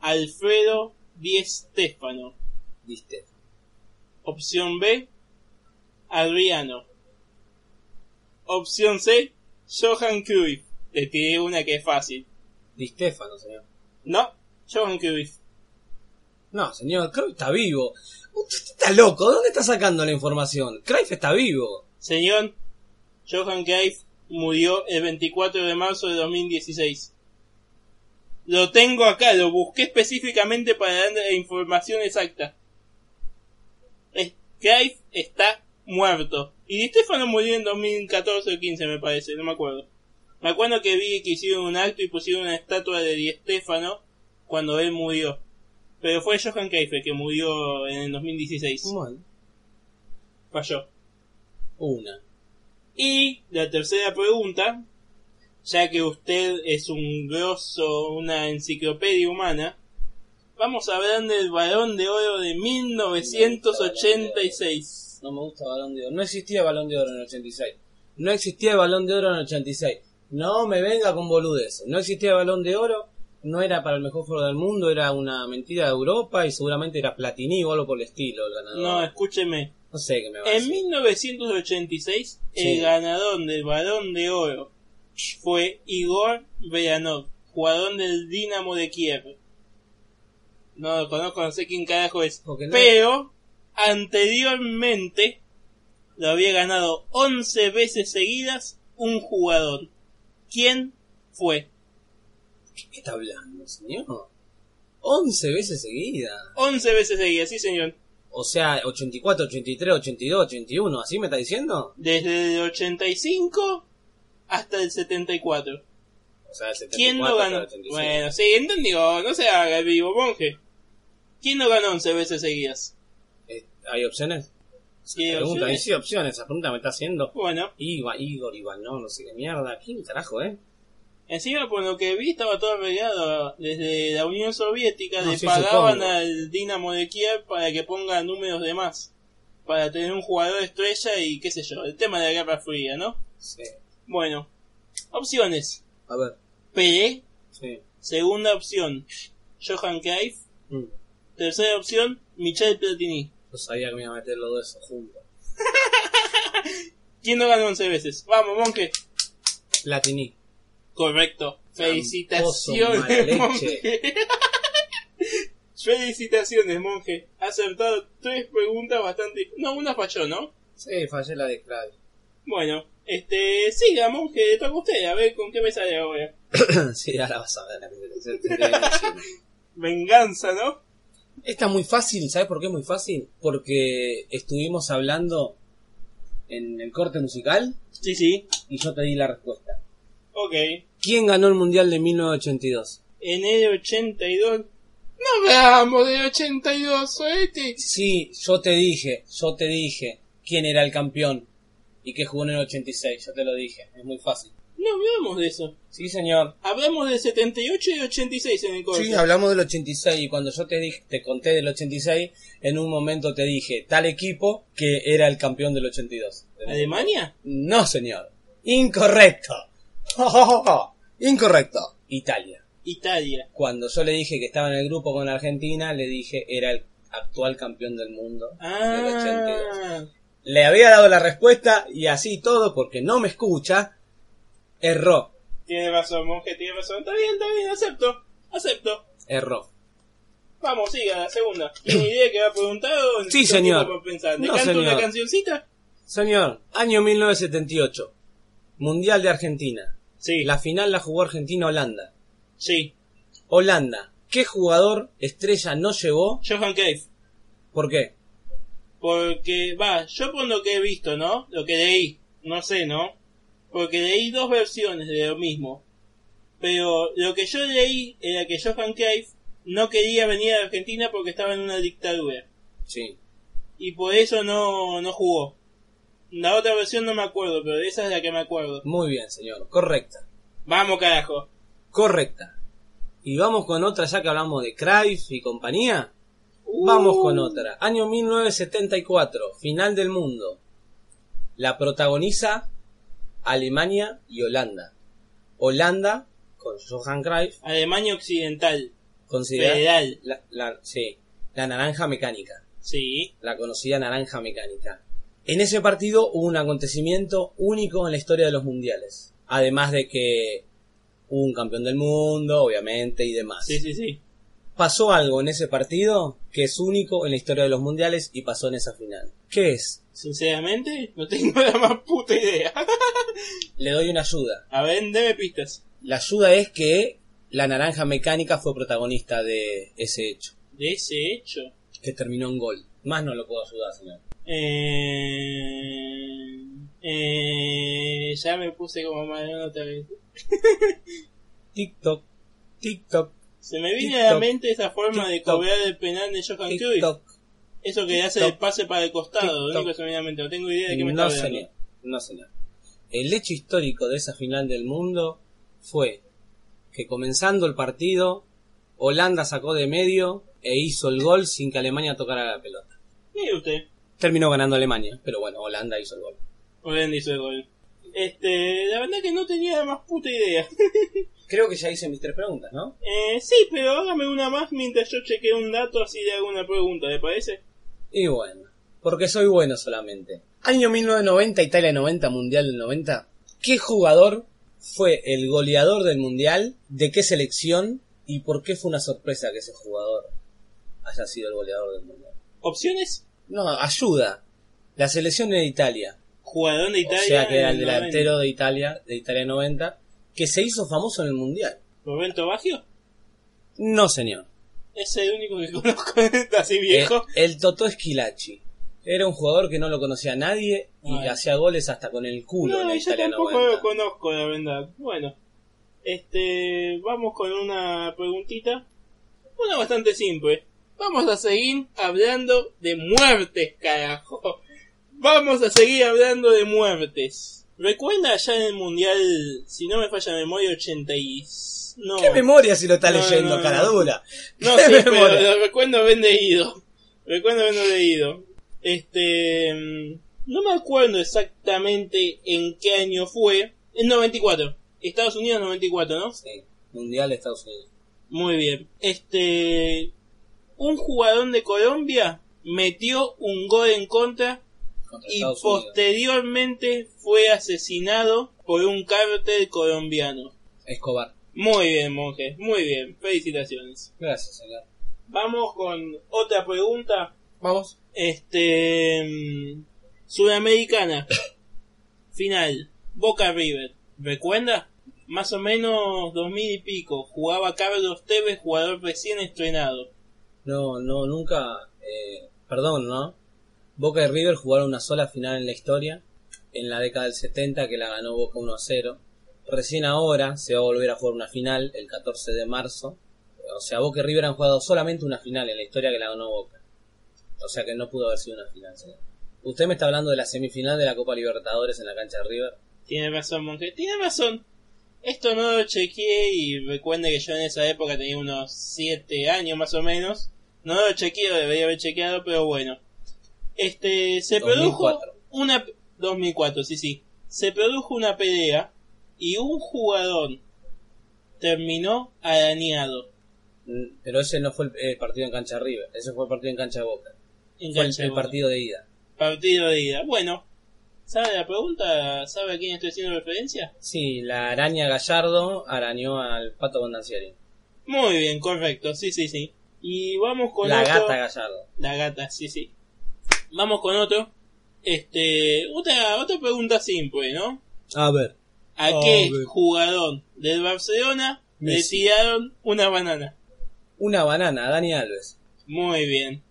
Alfredo Di Stéfano. Viste. Opción B, Adriano. Opción C, Johan Cruyff. Te tiré una que es fácil. Di Stefano, señor. No, Johan Cruyff. No, señor, Cruyff está vivo. Usted está loco, ¿de dónde está sacando la información? Cruyff está vivo. Señor, Johan Cruyff murió el 24 de marzo de 2016. Lo tengo acá, lo busqué específicamente para dar la información exacta. Cruyff está muerto. Y Di Stefano murió en 2014 o 15 me parece, no me acuerdo. Me acuerdo que vi que hicieron un acto y pusieron una estatua de Di Stefano cuando él murió. Pero fue Johan el que murió en el 2016. Bueno, Falló. una. Y la tercera pregunta, ya que usted es un grosso, una enciclopedia humana, vamos a hablar del Balón de Oro de 1986. No me gusta Balón de Oro. No existía Balón de Oro en el 86. No existía Balón de Oro en el 86. No me venga con boludeces. No existía Balón de Oro. No era para el mejor jugador del mundo. Era una mentira de Europa y seguramente era Platini o algo por el estilo el ganador. No, escúcheme. No sé qué me va a En decir. 1986, Sí. el ganador del Balón de Oro fue Igor Beranov, jugador del Dinamo de Kiev. No lo conozco, no sé quién carajo es. No- Pero, anteriormente, lo había ganado 11 veces seguidas un jugador. ¿Quién fue? ¿Qué está hablando, señor? 11 veces seguida. 11 veces seguidas, sí señor. O sea, 84, 83, 82, 81. ¿Así me está diciendo? Desde el 85 hasta el 74. O sea, el 74 ¿Quién hasta ganó? el 85. Bueno, sí, entendió, no se haga el vivo, monje. ¿Quién no ganó 11 veces seguidas? ¿Hay opciones? Sí, pregunta, opciones. sí, opciones. Esa pregunta me está haciendo. Bueno, Iba, Igor, Iván, no, no sé qué mierda. ¿Quién carajo, eh? encima por lo que vi estaba todo arreglado. Desde la Unión Soviética No, le sí, pagaban supongo. al Dinamo de Kiev para que ponga números de más. Para tener un jugador estrella y qué sé yo, el tema de la Guerra Fría, ¿no? Sí. Bueno, opciones. A ver. Pelé, Sí. segunda opción, Johan Cruyff, Mm. tercera opción, Michel Platini. Yo sabía que me iba a meter los dos juntos. ¿Quién no ganó 11 veces? Vamos, monje. Platini. Correcto. Felicitaciones, monje. Felicitaciones, monje. Acertado tres preguntas bastante... No, una falló, ¿no? Sí, fallé la de Clay. Bueno, este... Siga, monje, toca usted. A ver con qué me sale ahora. sí, ahora vas a ver la que te-. Venganza, ¿no? Esta es muy fácil, ¿sabes por qué es muy fácil? Porque estuvimos hablando en el corte musical Sí, sí. y yo te di la respuesta. Ok. ¿Quién ganó el Mundial de 1982? En el 82... No hablamos del 82, soete. Sí, yo te dije, yo te dije quién era el campeón y que jugó en el 86, yo te lo dije, es muy fácil. No hablamos de eso. Sí, señor. Hablamos del 78 y 86 en el corte. Sí, hablamos del 86 y cuando yo te dije, te conté del 86, en un momento te dije tal equipo que era el campeón del 82. ¿Alemania? No, señor. Incorrecto. Incorrecto. Italia. Italia. Cuando yo le dije que estaba en el grupo con Argentina, le dije era el actual campeón del mundo del 82. Ah, Le había dado la respuesta y así todo, porque no me escucha, erró. tiene razón, monje, tiene razón. Está bien, está bien, acepto. Acepto. Erró. Vamos, siga, la segunda. ¿Tiene idea que va a preguntar o Sí, señor. para pensar? ¿Le No, canto señor. una cancioncita? Señor, año 1978. Mundial de Argentina. Sí. La final la jugó Argentina-Holanda. Sí. Holanda, ¿qué jugador estrella no llevó? Johan Cruyff. ¿Por qué? Porque, va, yo por lo que he visto, ¿no? Lo que leí. No sé, ¿no? Porque leí dos versiones de lo mismo. Pero lo que yo leí era que Johan Cruyff no quería venir a Argentina porque estaba en una dictadura. Sí. y por eso no, no jugó. La otra versión no me acuerdo, pero esa es la que me acuerdo. Muy bien, señor. Correcta. Vamos, carajo. Correcta. Y vamos con otra, ya que hablamos de Cruyff y compañía. Uh. Vamos con otra. Año 1974, final del mundo. La protagoniza Alemania y Holanda. Holanda, con Johan Cruyff, Alemania Occidental. considera Federal. la, la- sí, la naranja mecánica. Sí. la conocida naranja mecánica. En ese partido hubo un acontecimiento único en la historia de los mundiales. Además de que hubo un campeón del mundo, obviamente, y demás. Sí, sí, sí. Pasó algo en ese partido que es único en la historia de los mundiales y pasó en esa final. ¿Qué es? Sinceramente, no tengo la más puta idea. Le doy una ayuda. A ver, deme pistas. La ayuda es que la naranja mecánica fue protagonista de ese hecho, De ese hecho. que terminó en gol. Más no lo puedo ayudar, señor. Eh... Eh... Ya me puse como malón otra vez. TikTok, TikTok. Se me viene a TikTok. la mente esa forma de TikTok. cobrar el penal de Johan Cruyff. Eso que hace el pase para el costado. Único que. No tengo idea de qué me No, está hablando. señor. No, señor. El hecho histórico de esa final del mundo fue que comenzando el partido, Holanda sacó de medio e hizo el gol sin que Alemania tocara la pelota. Mire usted. Terminó ganando Alemania, pero bueno, Holanda hizo el gol. Holanda hizo el gol. Este, la verdad que no tenía más puta idea. Creo que ya hice mis tres preguntas, ¿no? eh, sí, pero hágame una más mientras yo chequeo un dato así le hago una pregunta, ¿le parece? Y bueno, porque soy bueno solamente. Año 1990, Italia 90, Mundial del 90. ¿Qué jugador fue el goleador del Mundial? ¿De qué selección? ¿Y por qué fue una sorpresa que ese jugador haya sido el goleador del Mundial? Opciones. No, ayuda. La selección de Italia. Jugador de Italia. o sea que era el en 90. delantero de Italia, de Italia 90, que se hizo famoso en el Mundial. Roberto Baggio. No, señor. Es el único que conozco así viejo. Eh, el Totó Esquilachi. Era un jugador que no lo conocía nadie y Ay. hacía goles hasta con el culo en no, la yo Italia tampoco 90. lo conozco, la verdad. Bueno, este, vamos con una preguntita. Una bastante simple. Vamos a seguir hablando de muertes, carajo. Vamos a seguir hablando de muertes. ¿Recuerda allá en el Mundial, si no me falla la memoria, 80 y... No, ¿Qué memoria si lo está No, leyendo, no, no. cara dura? no, ¿Qué sí, pero recuerdo haber leído. Recuerdo haberlo leído. Este. mm, No me acuerdo exactamente en qué año fue. En 94. Estados Unidos 94, ¿no? Sí, Mundial de Estados Unidos. Muy bien. Este. Un jugador de Colombia metió un gol en contra Contra y Estados Unidos. posteriormente fue asesinado por un cártel colombiano. Escobar. Muy bien, monje. Muy bien. Felicitaciones. Gracias, señor. Vamos con otra pregunta. Vamos. Este. mm, Sudamericana. Final. Boca River. ¿Recuerda? Más o menos dos mil y pico. Jugaba Carlos Tevez, jugador recién estrenado. No, no, nunca. eh, perdón, ¿no? Boca y River jugaron una sola final en la historia. En la década del 70 que la ganó Boca 1 a 0. Recién ahora se va a volver a jugar una final el 14 de marzo. O sea, Boca y River han jugado solamente una final en la historia que la ganó Boca. O sea que no pudo haber sido una final, señor. Usted me está hablando de la semifinal de la Copa Libertadores en la cancha de River. Tiene razón, monje. Tiene razón. Esto no lo chequeé y recuerde que yo en esa época tenía unos 7 años más o menos. No lo chequeé, debería haber chequeado, pero bueno. Este, se 2004. produjo una... 2004, sí, sí. Se produjo una pelea y un jugador terminó arañado Mm, Pero ese no fue el, el partido en cancha River. Ese fue el partido en cancha de Boca. en Fue el, cancha el de Boca. partido de ida. Partido de ida. Bueno, ¿sabe la pregunta? ¿Sabe a quién estoy haciendo referencia? Sí, la araña Gallardo arañó al Pato Bondancieri. Muy bien, correcto, sí, sí, sí. Y vamos con La otro... gata Gallardo. La gata, sí, sí. Vamos con otro. Este, otra, otra pregunta simple, ¿no? A ver. ¿A qué jugador del Barcelona le Messi. tiraron una banana? Una banana, Dani Alves. Muy bien,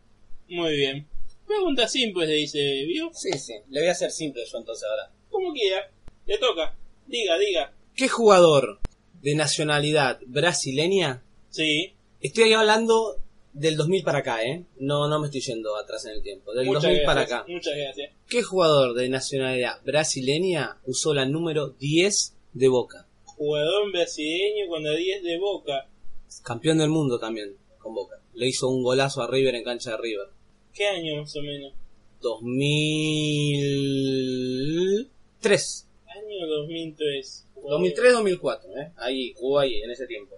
muy bien. Pregunta simple, le dice, ¿vio? Sí, sí. Le voy a hacer simple yo entonces ahora. Como quiera. Le toca. Diga, diga. ¿Qué jugador de nacionalidad brasileña? Sí. Estoy ahí hablando del 2000 para acá, ¿eh? No, no me estoy yendo atrás en el tiempo. Del Muchas 2000 gracias. para acá. Muchas gracias. ¿Qué jugador de nacionalidad brasileña usó la número 10 de Boca? Jugador brasileño con la 10 de boca. Campeón del mundo también con Boca. Le hizo un golazo a River en cancha de River. ¿Qué año más o menos? 2003. Año 2003. 2003-2004, ¿eh? Ahí, jugó ahí, en ese tiempo.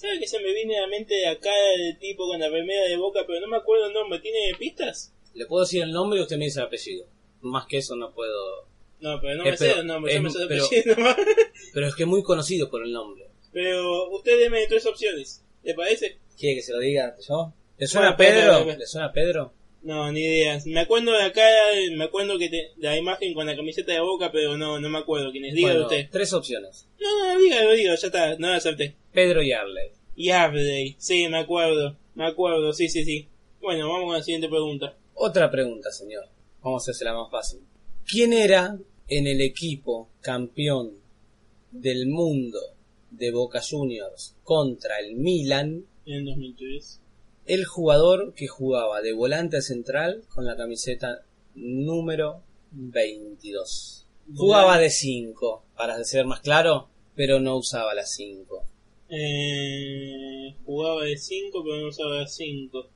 ¿Sabe que se me viene a la mente cara del tipo con la remera de boca, pero no me acuerdo el nombre? ¿Tiene pistas? Le puedo decir el nombre y usted me dice el apellido. Más que eso no puedo. No, pero no Eh, me sé pero- los nombres, yo me sé el apellido nomás. Pero es que es muy conocido por el nombre. Pero usted deme tres opciones, ¿le parece? ¿Quiere que se lo diga yo? ¿Le suena espera, Pedro? ¿Le suena Pedro? No, ni idea. Me acuerdo de cara, me acuerdo que te- la imagen con la camiseta de boca, pero no, no me acuerdo quién es. Dígalo Bueno, usted. tres opciones. No, no, dígalo, dígalo, ya está, no la acerté. Pedro y Arley. Y Abley, sí, me acuerdo, me acuerdo, sí, sí, sí. Bueno, vamos con la siguiente pregunta. Otra pregunta, señor. Vamos a hacerla más fácil. ¿Quién era en el equipo campeón del mundo de Boca Juniors contra el Milan, En 2003. El jugador que jugaba de volante central con la camiseta número 22. Jugaba de 5, para ser más claro, pero no usaba la 5. Eh, jugaba de 5, pero no usaba 5.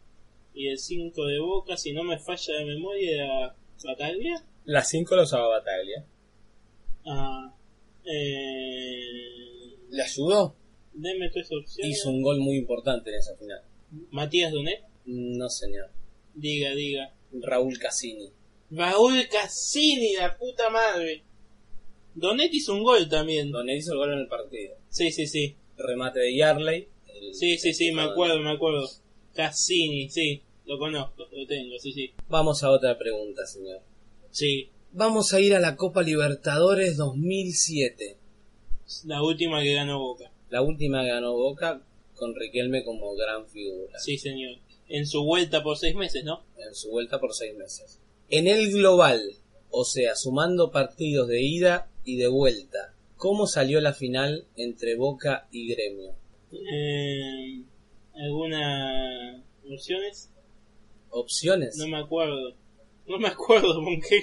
Y el 5 de Boca, si no me falla de memoria, era Bataglia. La 5 la usaba Bataglia. Ah, eh, ¿Le ayudó? deme tres opciones. Hizo un gol muy importante en esa final. Matías Donet. No, señor. Diga, diga. Raúl Cassini. Raúl Cassini, la puta madre. Donet hizo un gol también. Donde hizo el gol en el partido. Sí, sí, sí. Remate de Yarley. Sí, sí, sí, me acuerdo, me acuerdo. Cassini, sí. Lo conozco, lo tengo, sí, sí. Vamos a otra pregunta, señor. Sí, Vamos a ir a la Copa Libertadores 2007. la última que ganó Boca. La última ganó Boca con Riquelme como gran figura. Sí, señor. En su vuelta por seis meses, ¿no? En su vuelta por seis meses. En el global, o sea, sumando partidos de ida y de vuelta, ¿cómo salió la final entre Boca y Gremio? Eh, ¿Algunas opciones? ¿Opciones? No me acuerdo. No me acuerdo, Monje.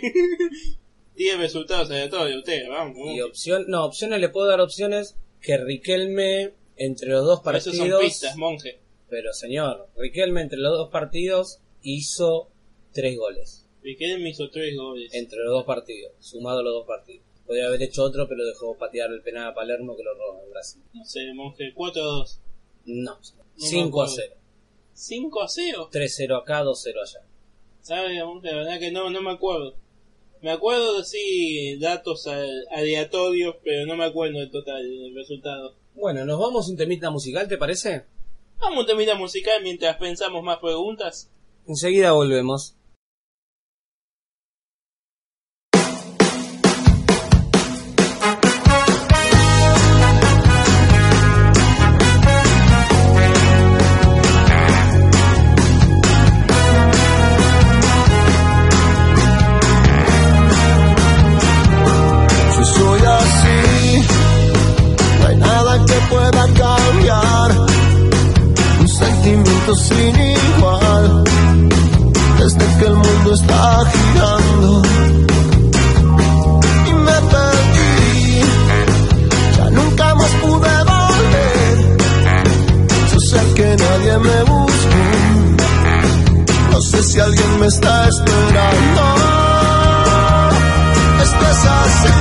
Tiene resultados aleatorios usted, vamos. Y opción, no, opciones le puedo dar opciones que Riquelme entre los dos partidos. son pistas, monje. Pero señor, Riquelme entre los dos partidos hizo tres goles. Riquelme hizo tres goles. Entre los dos partidos, sumado los dos partidos. Podría haber hecho otro, pero dejó patear el penal a Palermo que lo robó en Brasil. No sé, monje. 4-2. No, me 5 a acuerdo. 0. 5 a 0. 3-0 acá, 2-0 allá. ¿Sabe, monje? La verdad que no, no me acuerdo. Me acuerdo de sí datos al- aleatorios, pero no me acuerdo del total del resultado. Bueno, nos vamos a un temita musical, ¿te parece? Vamos a un temita musical mientras pensamos más preguntas. Enseguida volvemos. Pueda cambiar. Un sentimiento sin igual, desde que el mundo está girando. Y me perdí, ya nunca más pude volver. Yo sé que nadie me busca, no sé si alguien me está esperando esto es así.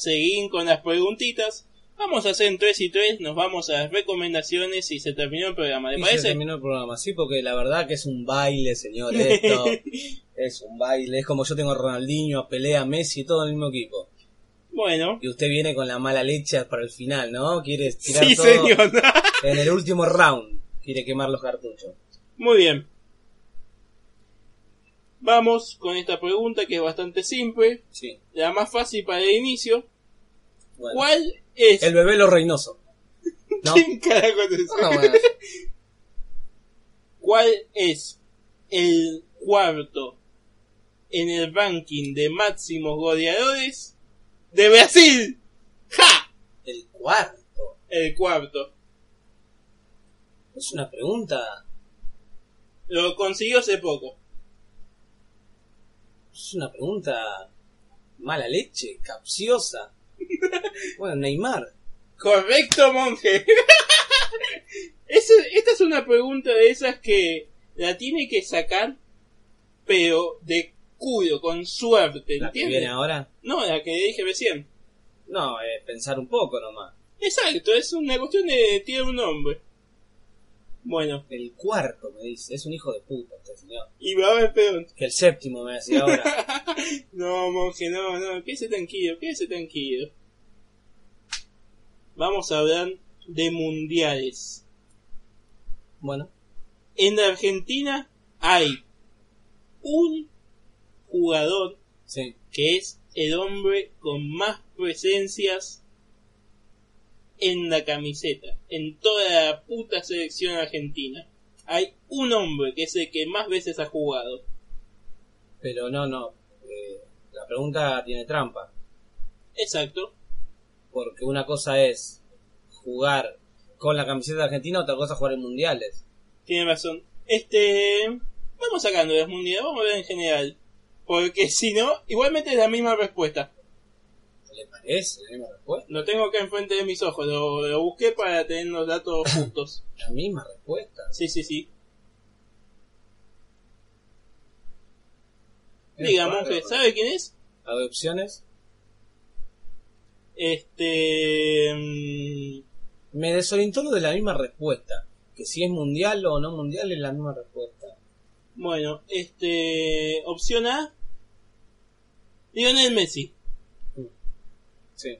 Seguir con las preguntitas. Vamos a hacer en 3 y 3, nos vamos a las recomendaciones y se terminó el programa. ¿Le Y se parece? terminó el programa, sí, porque la verdad que es un baile, señor, esto. es un baile, es como yo tengo a Ronaldinho, a Pelea, a Messi, todo en el mismo equipo. Bueno, Y usted viene con la mala leche para el final, ¿no? Quiere tirar sí todo señor. en el último round. Quiere quemar los cartuchos. Muy bien. Vamos con esta pregunta que es bastante simple, Sí. la más fácil para el inicio. Bueno. ¿Cuál es? El bebé lo Reynoso. ¿No? ¿Quién carajo es ese? Ah, bueno. ¿Cuál es el cuarto en el ranking de máximos goleadores de Brasil? ¡Ja! El cuarto. El cuarto. Es una pregunta. Lo consiguió hace poco. Es una pregunta. Mala leche, capciosa. Bueno, Neymar. Correcto, monje. Es- esta es una pregunta de esas que la tiene que sacar, pero de culo, con suerte, La que viene ahora. No, la que dije recién. No, eh, pensar un poco nomás. Exacto, es una cuestión de tirar un nombre. Bueno, El cuarto, me dice. Es un hijo de puta este señor. y va a ver peón. Que el séptimo me decía ahora. No, monje, no, no, quédese tranquilo, quédese tranquilo. Vamos a hablar de mundiales. Bueno, En la Argentina hay un jugador sí. que es el hombre con más presencias en la camiseta, en toda la puta selección argentina. Hay un hombre que es el que más veces ha jugado. Pero no, no. eh, la pregunta tiene trampa. Exacto. Porque una cosa es jugar con la camiseta Argentina, otra cosa es jugar en mundiales. Tiene razón. Este. Vamos sacando las mundiales, vamos a ver en general. Porque si no, igualmente es la misma respuesta. ¿Le parece la misma respuesta? Lo tengo acá enfrente de mis ojos, lo, lo busqué para tener los datos justos. La misma respuesta. Sí, sí, sí. Es Diga, raro, monje, ¿no? ¿sabe quién es? A ver, opciones. Este. mm, Me desorientó lo de la misma respuesta. Que si es mundial o no mundial es la misma respuesta. Bueno, este. Opción A. Lionel Messi. Sí,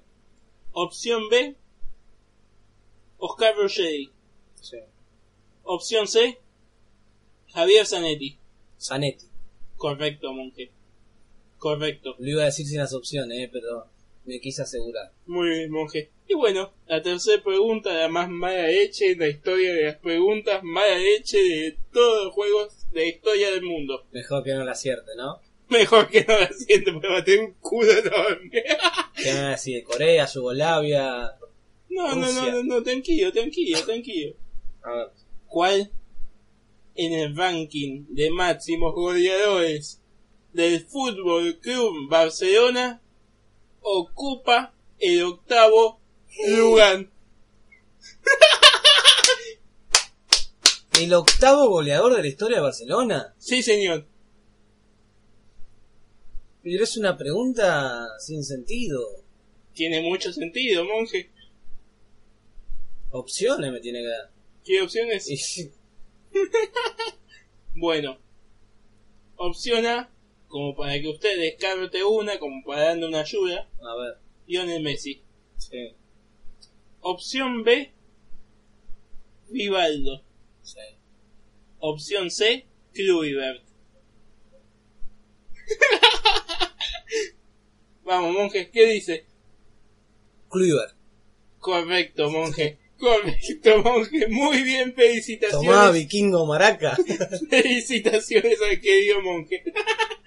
Opción B. Oscar Ruggeri. sí. Opción C. Javier Zanetti. Zanetti. Correcto, monje. Correcto. Lo iba a decir sin las opciones, eh, pero me quise asegurar. Muy bien, monje. Y bueno, la tercera pregunta, la más mala leche en la historia de las preguntas, mala leche de todos los juegos de la historia del mundo. Mejor que no la acierte, ¿no? Mejor que no la siento, porque va a tener un culo enorme. Que no así de Corea, Yugoslavia. No, no, no, no, no, tranquilo, tranquilo, tranquilo. A ver. ¿Cuál en el ranking de máximos goleadores del Fútbol Club Barcelona ocupa el octavo lugar? ¿El octavo goleador de la historia de Barcelona? Sí, señor. Pero es una pregunta sin sentido. Tiene mucho sentido, monje. Opciones me tiene que dar. ¿Qué opciones? Y- Bueno. Opción A, como para que usted descarte una, como para darle una ayuda, A ver. Lionel Messi. Sí, Opción B, Vivaldo. sí. Opción C, Kluivert. Vamos, monje, ¿qué dice? Kluivert. Correcto, monje. Correcto, monje. Muy bien, felicitaciones. Tomá, vikingo maraca. Felicitaciones al querido monje.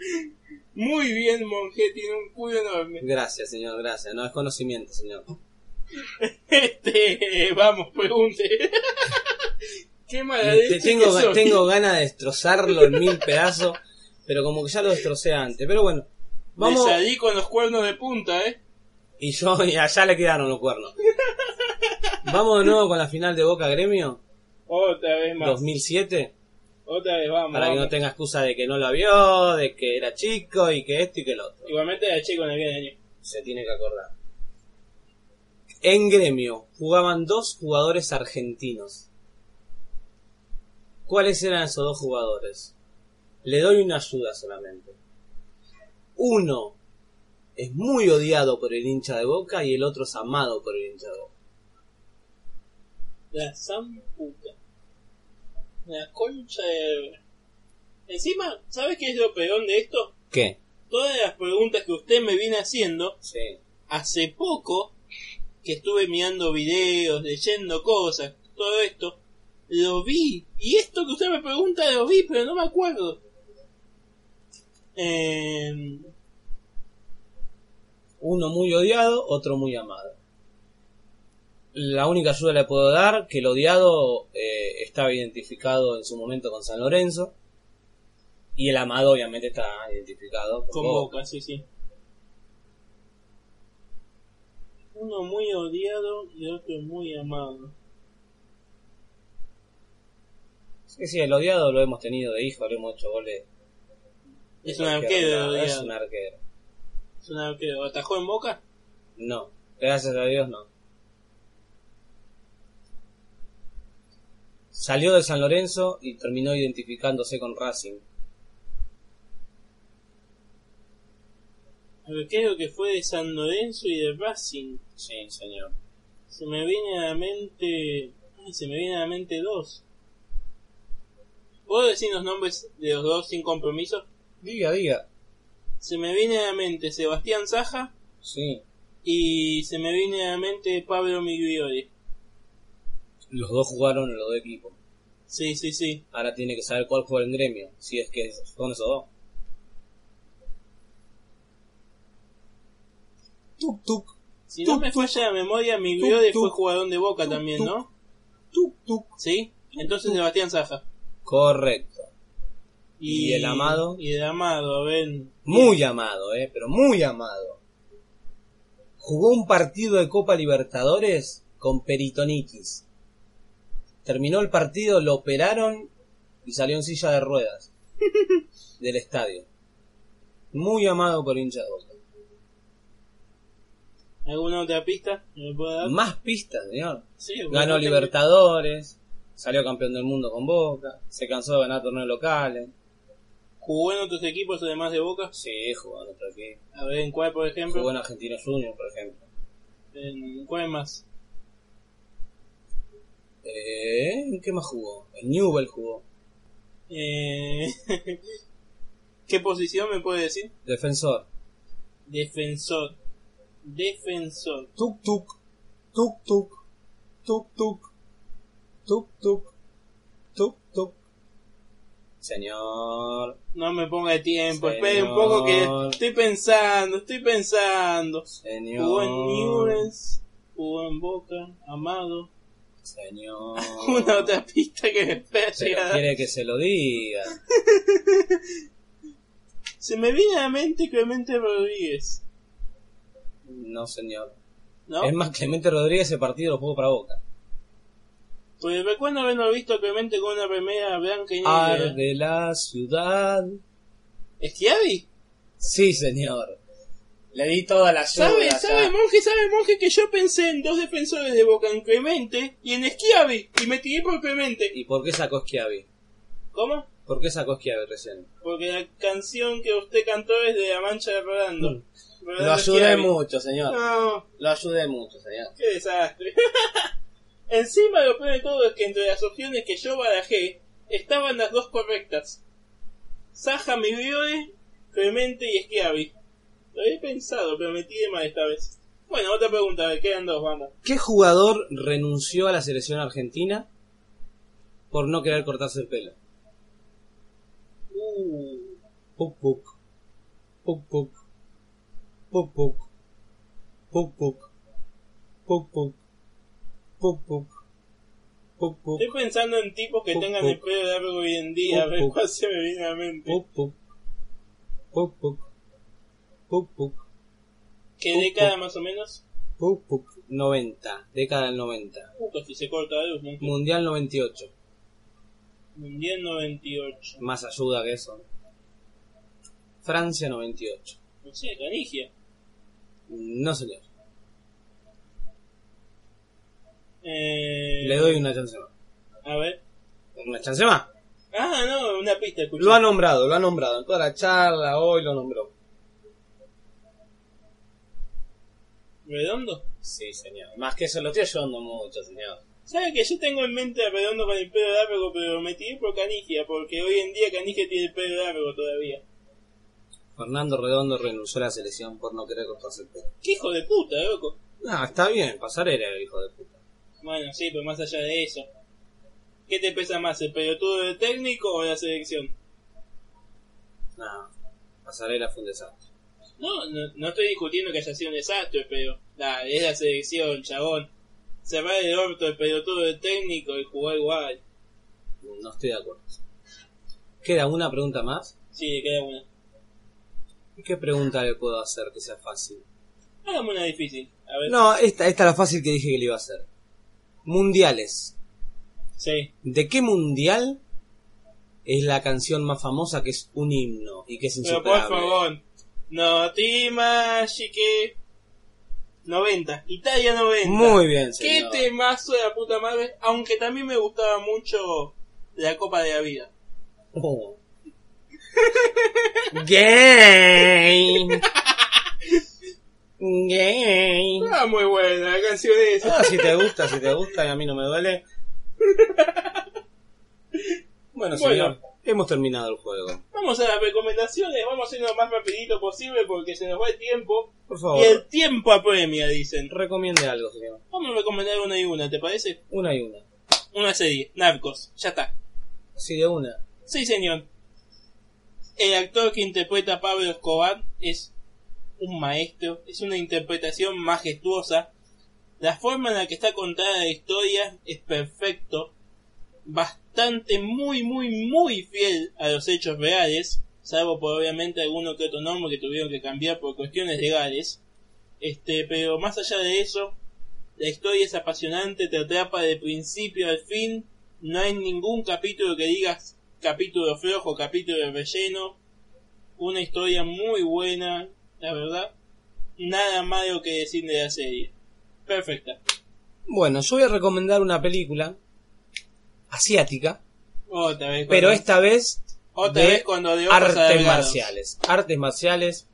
Muy bien, monje. Tiene un culo enorme. gracias, señor, gracias. No es conocimiento, señor. Este, vamos, pregunte. Qué mala Te- leche tengo, tengo ganas de destrozarlo en mil pedazos, pero como que ya lo destrocé antes. Pero bueno, vamos. Me salí con los cuernos de punta, eh. Y yo, y allá le quedaron los cuernos. Vamos de nuevo con la final de Boca Gremio Otra vez más. 2007. Otra vez, vamos. Para que no tenga excusa de que no la vio, de que era chico y que esto y que lo otro. Igualmente era chico en aquel año. Se tiene que acordar. En gremio jugaban dos jugadores argentinos. ¿Cuáles eran esos dos jugadores? Le doy una ayuda solamente. Uno es muy odiado por el hincha de Boca y el otro es amado por el hincha de Boca. La zamputa. La concha de... Encima, ¿sabes qué es lo peor de esto? ¿Qué? Todas las preguntas que usted me viene haciendo, Sí. hace poco que estuve mirando videos, leyendo cosas, todo esto, lo vi. Y esto que usted me pregunta lo vi, pero no me acuerdo. Eh, Uno muy odiado, otro muy amado. La única ayuda que le puedo dar, que el odiado eh, estaba identificado en su momento con San Lorenzo. Y el amado obviamente está identificado con con Boca. Boca, sí, sí. Uno muy odiado y otro muy amado. Sí, sí, el odiado lo hemos tenido de hijo, le hemos hecho goles. Es un arquero el Es un arquero. Es un arquero. ¿Atajó en Boca? No, gracias a Dios no. Salió de San Lorenzo y terminó identificándose con Racing. Arquero que fue de San Lorenzo y de Racing. Sí, señor. Se me viene a la mente. Ay, se me viene a la mente dos. ¿Puedo decir los nombres de los dos sin compromiso? Diga, diga. Se me viene a la mente Sebastián Saja Sí. y se me viene a la mente Pablo Migliori. Los dos jugaron en los dos equipos. Sí, sí, sí. Ahora tiene que saber cuál juega en gremio, si es que son esos dos. Tuk tuk, Si no me falla la memoria, Migliori fue jugador de Boca también. ¿no? tuk tuk. Sí. Entonces Sebastián Saja. Correcto. ¿Y el amado? Y el amado, a ver. Muy amado, eh, pero muy amado. Jugó un partido de Copa Libertadores con peritonitis. Terminó el partido, lo operaron y salió en silla de ruedas del estadio. Muy amado por hincha de Boca. ¿Alguna otra pista? ¿Me puede dar? Más pistas, señor. Sí, Ganó Libertadores, salió campeón del mundo con Boca, se cansó de ganar torneos locales. ¿Jugó en otros equipos además de Boca? Sí, jugó en otro equipo. A ver, ¿en cuál, por ejemplo? Jugó en Argentinos Juniors, por ejemplo. ¿En cuál más? Eh, ¿En qué más jugó? En Newell jugó. Eh... ¿Qué posición me puede decir? Defensor. Defensor. Defensor. Tuk tuk. Tuk tuk. Tuk tuk. Tuk tuk. Tuk tuk. Señor. No me ponga tiempo, Señor. espere un poco que estoy pensando, estoy pensando. Señor. Jugó en Newell's, jugó en Boca, Amado. Señor. Una otra pista que me espera llegar. quiere que se lo diga. Se me viene a la mente Clemente Rodríguez, No, señor. ¿no? Es más, Clemente Rodríguez ese partido lo jugó para Boca. Porque recuerdo haberlo visto a Clemente con una remera blanca y negra. Arde la ciudad. ¿Esquiavi? Sí, señor. Le di toda la ayuda. ¿Sabe, sabe, monje, sabe, monje, que yo pensé en dos defensores de Boca, en Clemente y en Esquiavi, y me tiré por Clemente. ¿Y por qué sacó Schiavi? ¿Cómo? ¿Por qué sacó Schiavi recién? Porque la canción que usted cantó es de La Mancha de Rolando. Mm. Rolando Lo ayudé Schiavi. mucho, señor. No, Lo ayudé mucho, señor. qué desastre. Encima lo peor de todo es que entre las opciones que yo barajé estaban las dos correctas. Saja Migliore, Clemente y Schiavi. Lo había pensado, pero me tiré mal esta vez. Bueno, otra pregunta, me quedan dos, vamos. ¿Qué jugador renunció a la selección argentina por no querer cortarse el pelo? Uh, Puk puk. Puk puk. Puk puk. Puk puk. Puk puk. Puk puk. Puk puk. estoy pensando en tipos que Puk, tengan el pelo largo hoy en día, a ver puk. cuál se me viene a la mente. Puk puk. Puk puk. Puk puk. ¿Qué puk, década puk. más o menos? Puk puk. 90. Década del 90. Uh, casi se corta la luz, ¿no? Mundial 98. Mundial 98. Más ayuda que eso. Francia 98. No sé, Canigia. No señor. Eh, Le doy una chance más. A ver. ¿Una chance más? Ah, no, una pista, escucha. Lo ha nombrado, lo ha nombrado. En toda la charla, hoy lo nombró. ¿Redondo? Sí, señor. Más que eso lo estoy ayudando mucho, señor. ¿Sabe que yo tengo en mente a Redondo con el pelo largo, pero me tiré por Canigia, porque hoy en día Canigia tiene el pelo largo todavía. Fernando Redondo renunció a la selección por no querer cortarse el pelo. ¡Qué hijo de puta, loco! No, está bien, Pasarela era el hijo de puta. Bueno, sí, pero más allá de eso. ¿Qué te pesa más, el pelotudo del técnico o la selección? No, Pasarela fue un desastre. No, no, no estoy discutiendo que haya sido un desastre, pero la, es la selección, chabón. Se va el orto el pelotudo del técnico y jugó igual. No estoy de acuerdo. ¿Queda una pregunta más? Sí, queda una. ¿Y ¿Qué pregunta le puedo hacer que sea fácil? Hagamos una difícil. A ver. No, esta, esta es la fácil que dije que le iba a hacer. Mundiales. Sí. ¿De qué mundial es la canción más famosa que es un himno y que es Pero por insuperable? favor. No ti magiche. 90. Italia 90. Muy bien, Qué señor. temazo de la puta madre. Aunque también me gustaba mucho la Copa de la Vida. Oh. Game. Game. Ah, muy buena la canción esa. Ah, si te gusta, si te gusta y a mí no me duele. Bueno, señor, hemos terminado el juego. Vamos a las recomendaciones. Vamos a hacer lo más rapidito posible porque se nos va el tiempo. Por Y favor, el tiempo apremia, dicen. recomiende algo, señor. Vamos a recomendar una y una, ¿te parece? Una y una. Una serie, Narcos, ya está. Sí, de una. Sí, señor. El actor que interpreta a Pablo Escobar es un maestro, es una interpretación majestuosa. La forma en la que está contada la historia es perfecto, bastante, muy, muy, muy fiel a los hechos reales, salvo por obviamente alguno que otro nombre que tuvieron que cambiar por cuestiones legales. Este, pero más allá de eso, la historia es apasionante, te atrapa de principio al fin, no hay ningún capítulo que digas capítulo flojo, capítulo de relleno, una historia muy buena, la verdad, nada malo que decir de la serie. Perfecta. Bueno, yo voy a recomendar una película asiática, Otra vez. pero cuando- esta vez otra de vez cuando de ojos artes marciales. Artes marciales,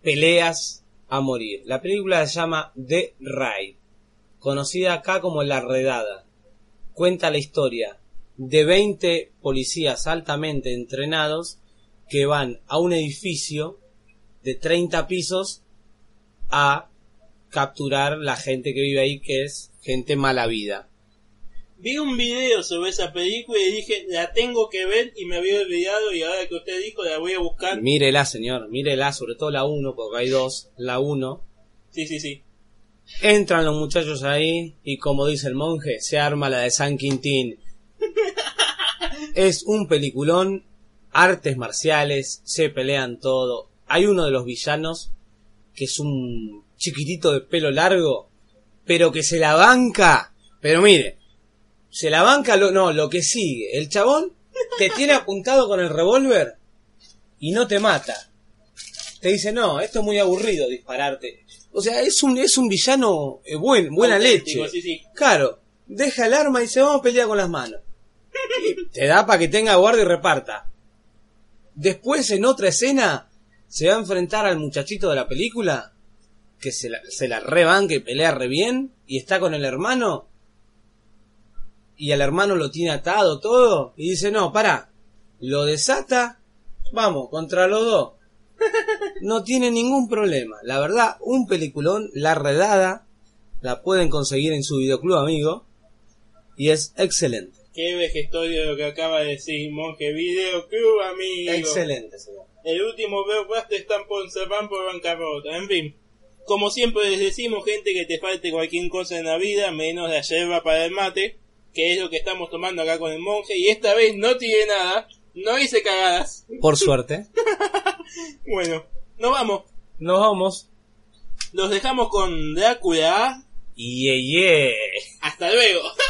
peleas a morir. La película se llama The Raid, conocida acá como La Redada. Cuenta la historia de 20 policías altamente entrenados que van a un edificio de 30 pisos a capturar la gente que vive ahí, que es gente mala vida. Vi un video sobre esa película y dije, la tengo que ver y me había olvidado y ahora que usted dijo la voy a buscar. Mírela, señor, mírela, sobre todo la 1, porque hay dos. La 1 Sí, sí, sí. Entran los muchachos ahí y como dice el monje, se arma la de San Quintín. es un peliculón, artes marciales, se pelean todo. Hay uno de los villanos que es un chiquitito de pelo largo, pero que se la banca. Pero mire, se la banca lo, no, lo que sigue. El chabón te tiene apuntado con el revólver y no te mata. Te dice, no, esto es muy aburrido dispararte. O sea, es un, es un villano eh, buen, buena Auténtico, leche. Sí, sí. Claro, deja el arma y dice, vamos a pelear con las manos. Y te da para que tenga guardia y reparta. Después, en otra escena, se va a enfrentar al muchachito de la película, que se la, se la rebanca y pelea re bien, y está con el hermano, y al hermano lo tiene atado todo, y dice, no, para, lo desata, vamos, contra los dos. No tiene ningún problema. La verdad, un peliculón, La Redada, la pueden conseguir en su videoclub amigo, y es excelente. Qué vejestorio lo que acaba de decir Monje Videoclub, amigo. Excelente, señor. El último blockbuster están por, van por bancarrota. En fin, como siempre les decimos, gente, que te falte cualquier cosa en la vida, menos la yerba para el mate, que es lo que estamos tomando acá con el monje, y esta vez no tiene nada, no hice cagadas. Por suerte. Bueno, nos vamos. Nos vamos. Los dejamos con Drácula. Yeah, yeah. Hasta luego.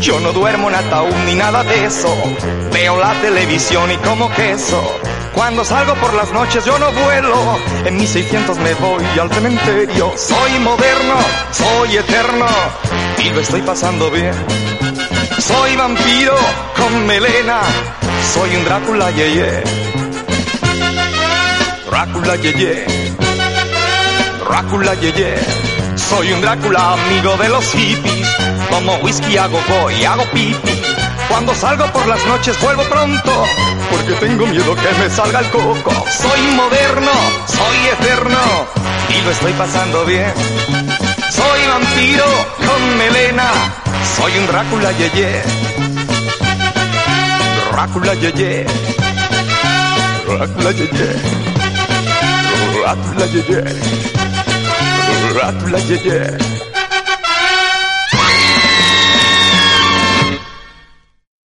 Yo no duermo en ataúd ni nada de eso. Veo la televisión y como queso. Cuando salgo por las noches yo no vuelo. En mis 600 me voy al cementerio. Soy moderno, soy eterno y lo estoy pasando bien. Soy vampiro con melena. Soy un Drácula yeye. Drácula yeye. Drácula yeye. Soy un Drácula amigo de los hippies. Como whisky hago voy, hago pipi. Cuando salgo por las noches vuelvo pronto, porque tengo miedo que me salga el coco. Soy moderno, soy eterno y lo estoy pasando bien. Soy vampiro con melena, soy un Drácula yeye. Drácula yeye. Drácula yeye. Drácula yeye. rap la.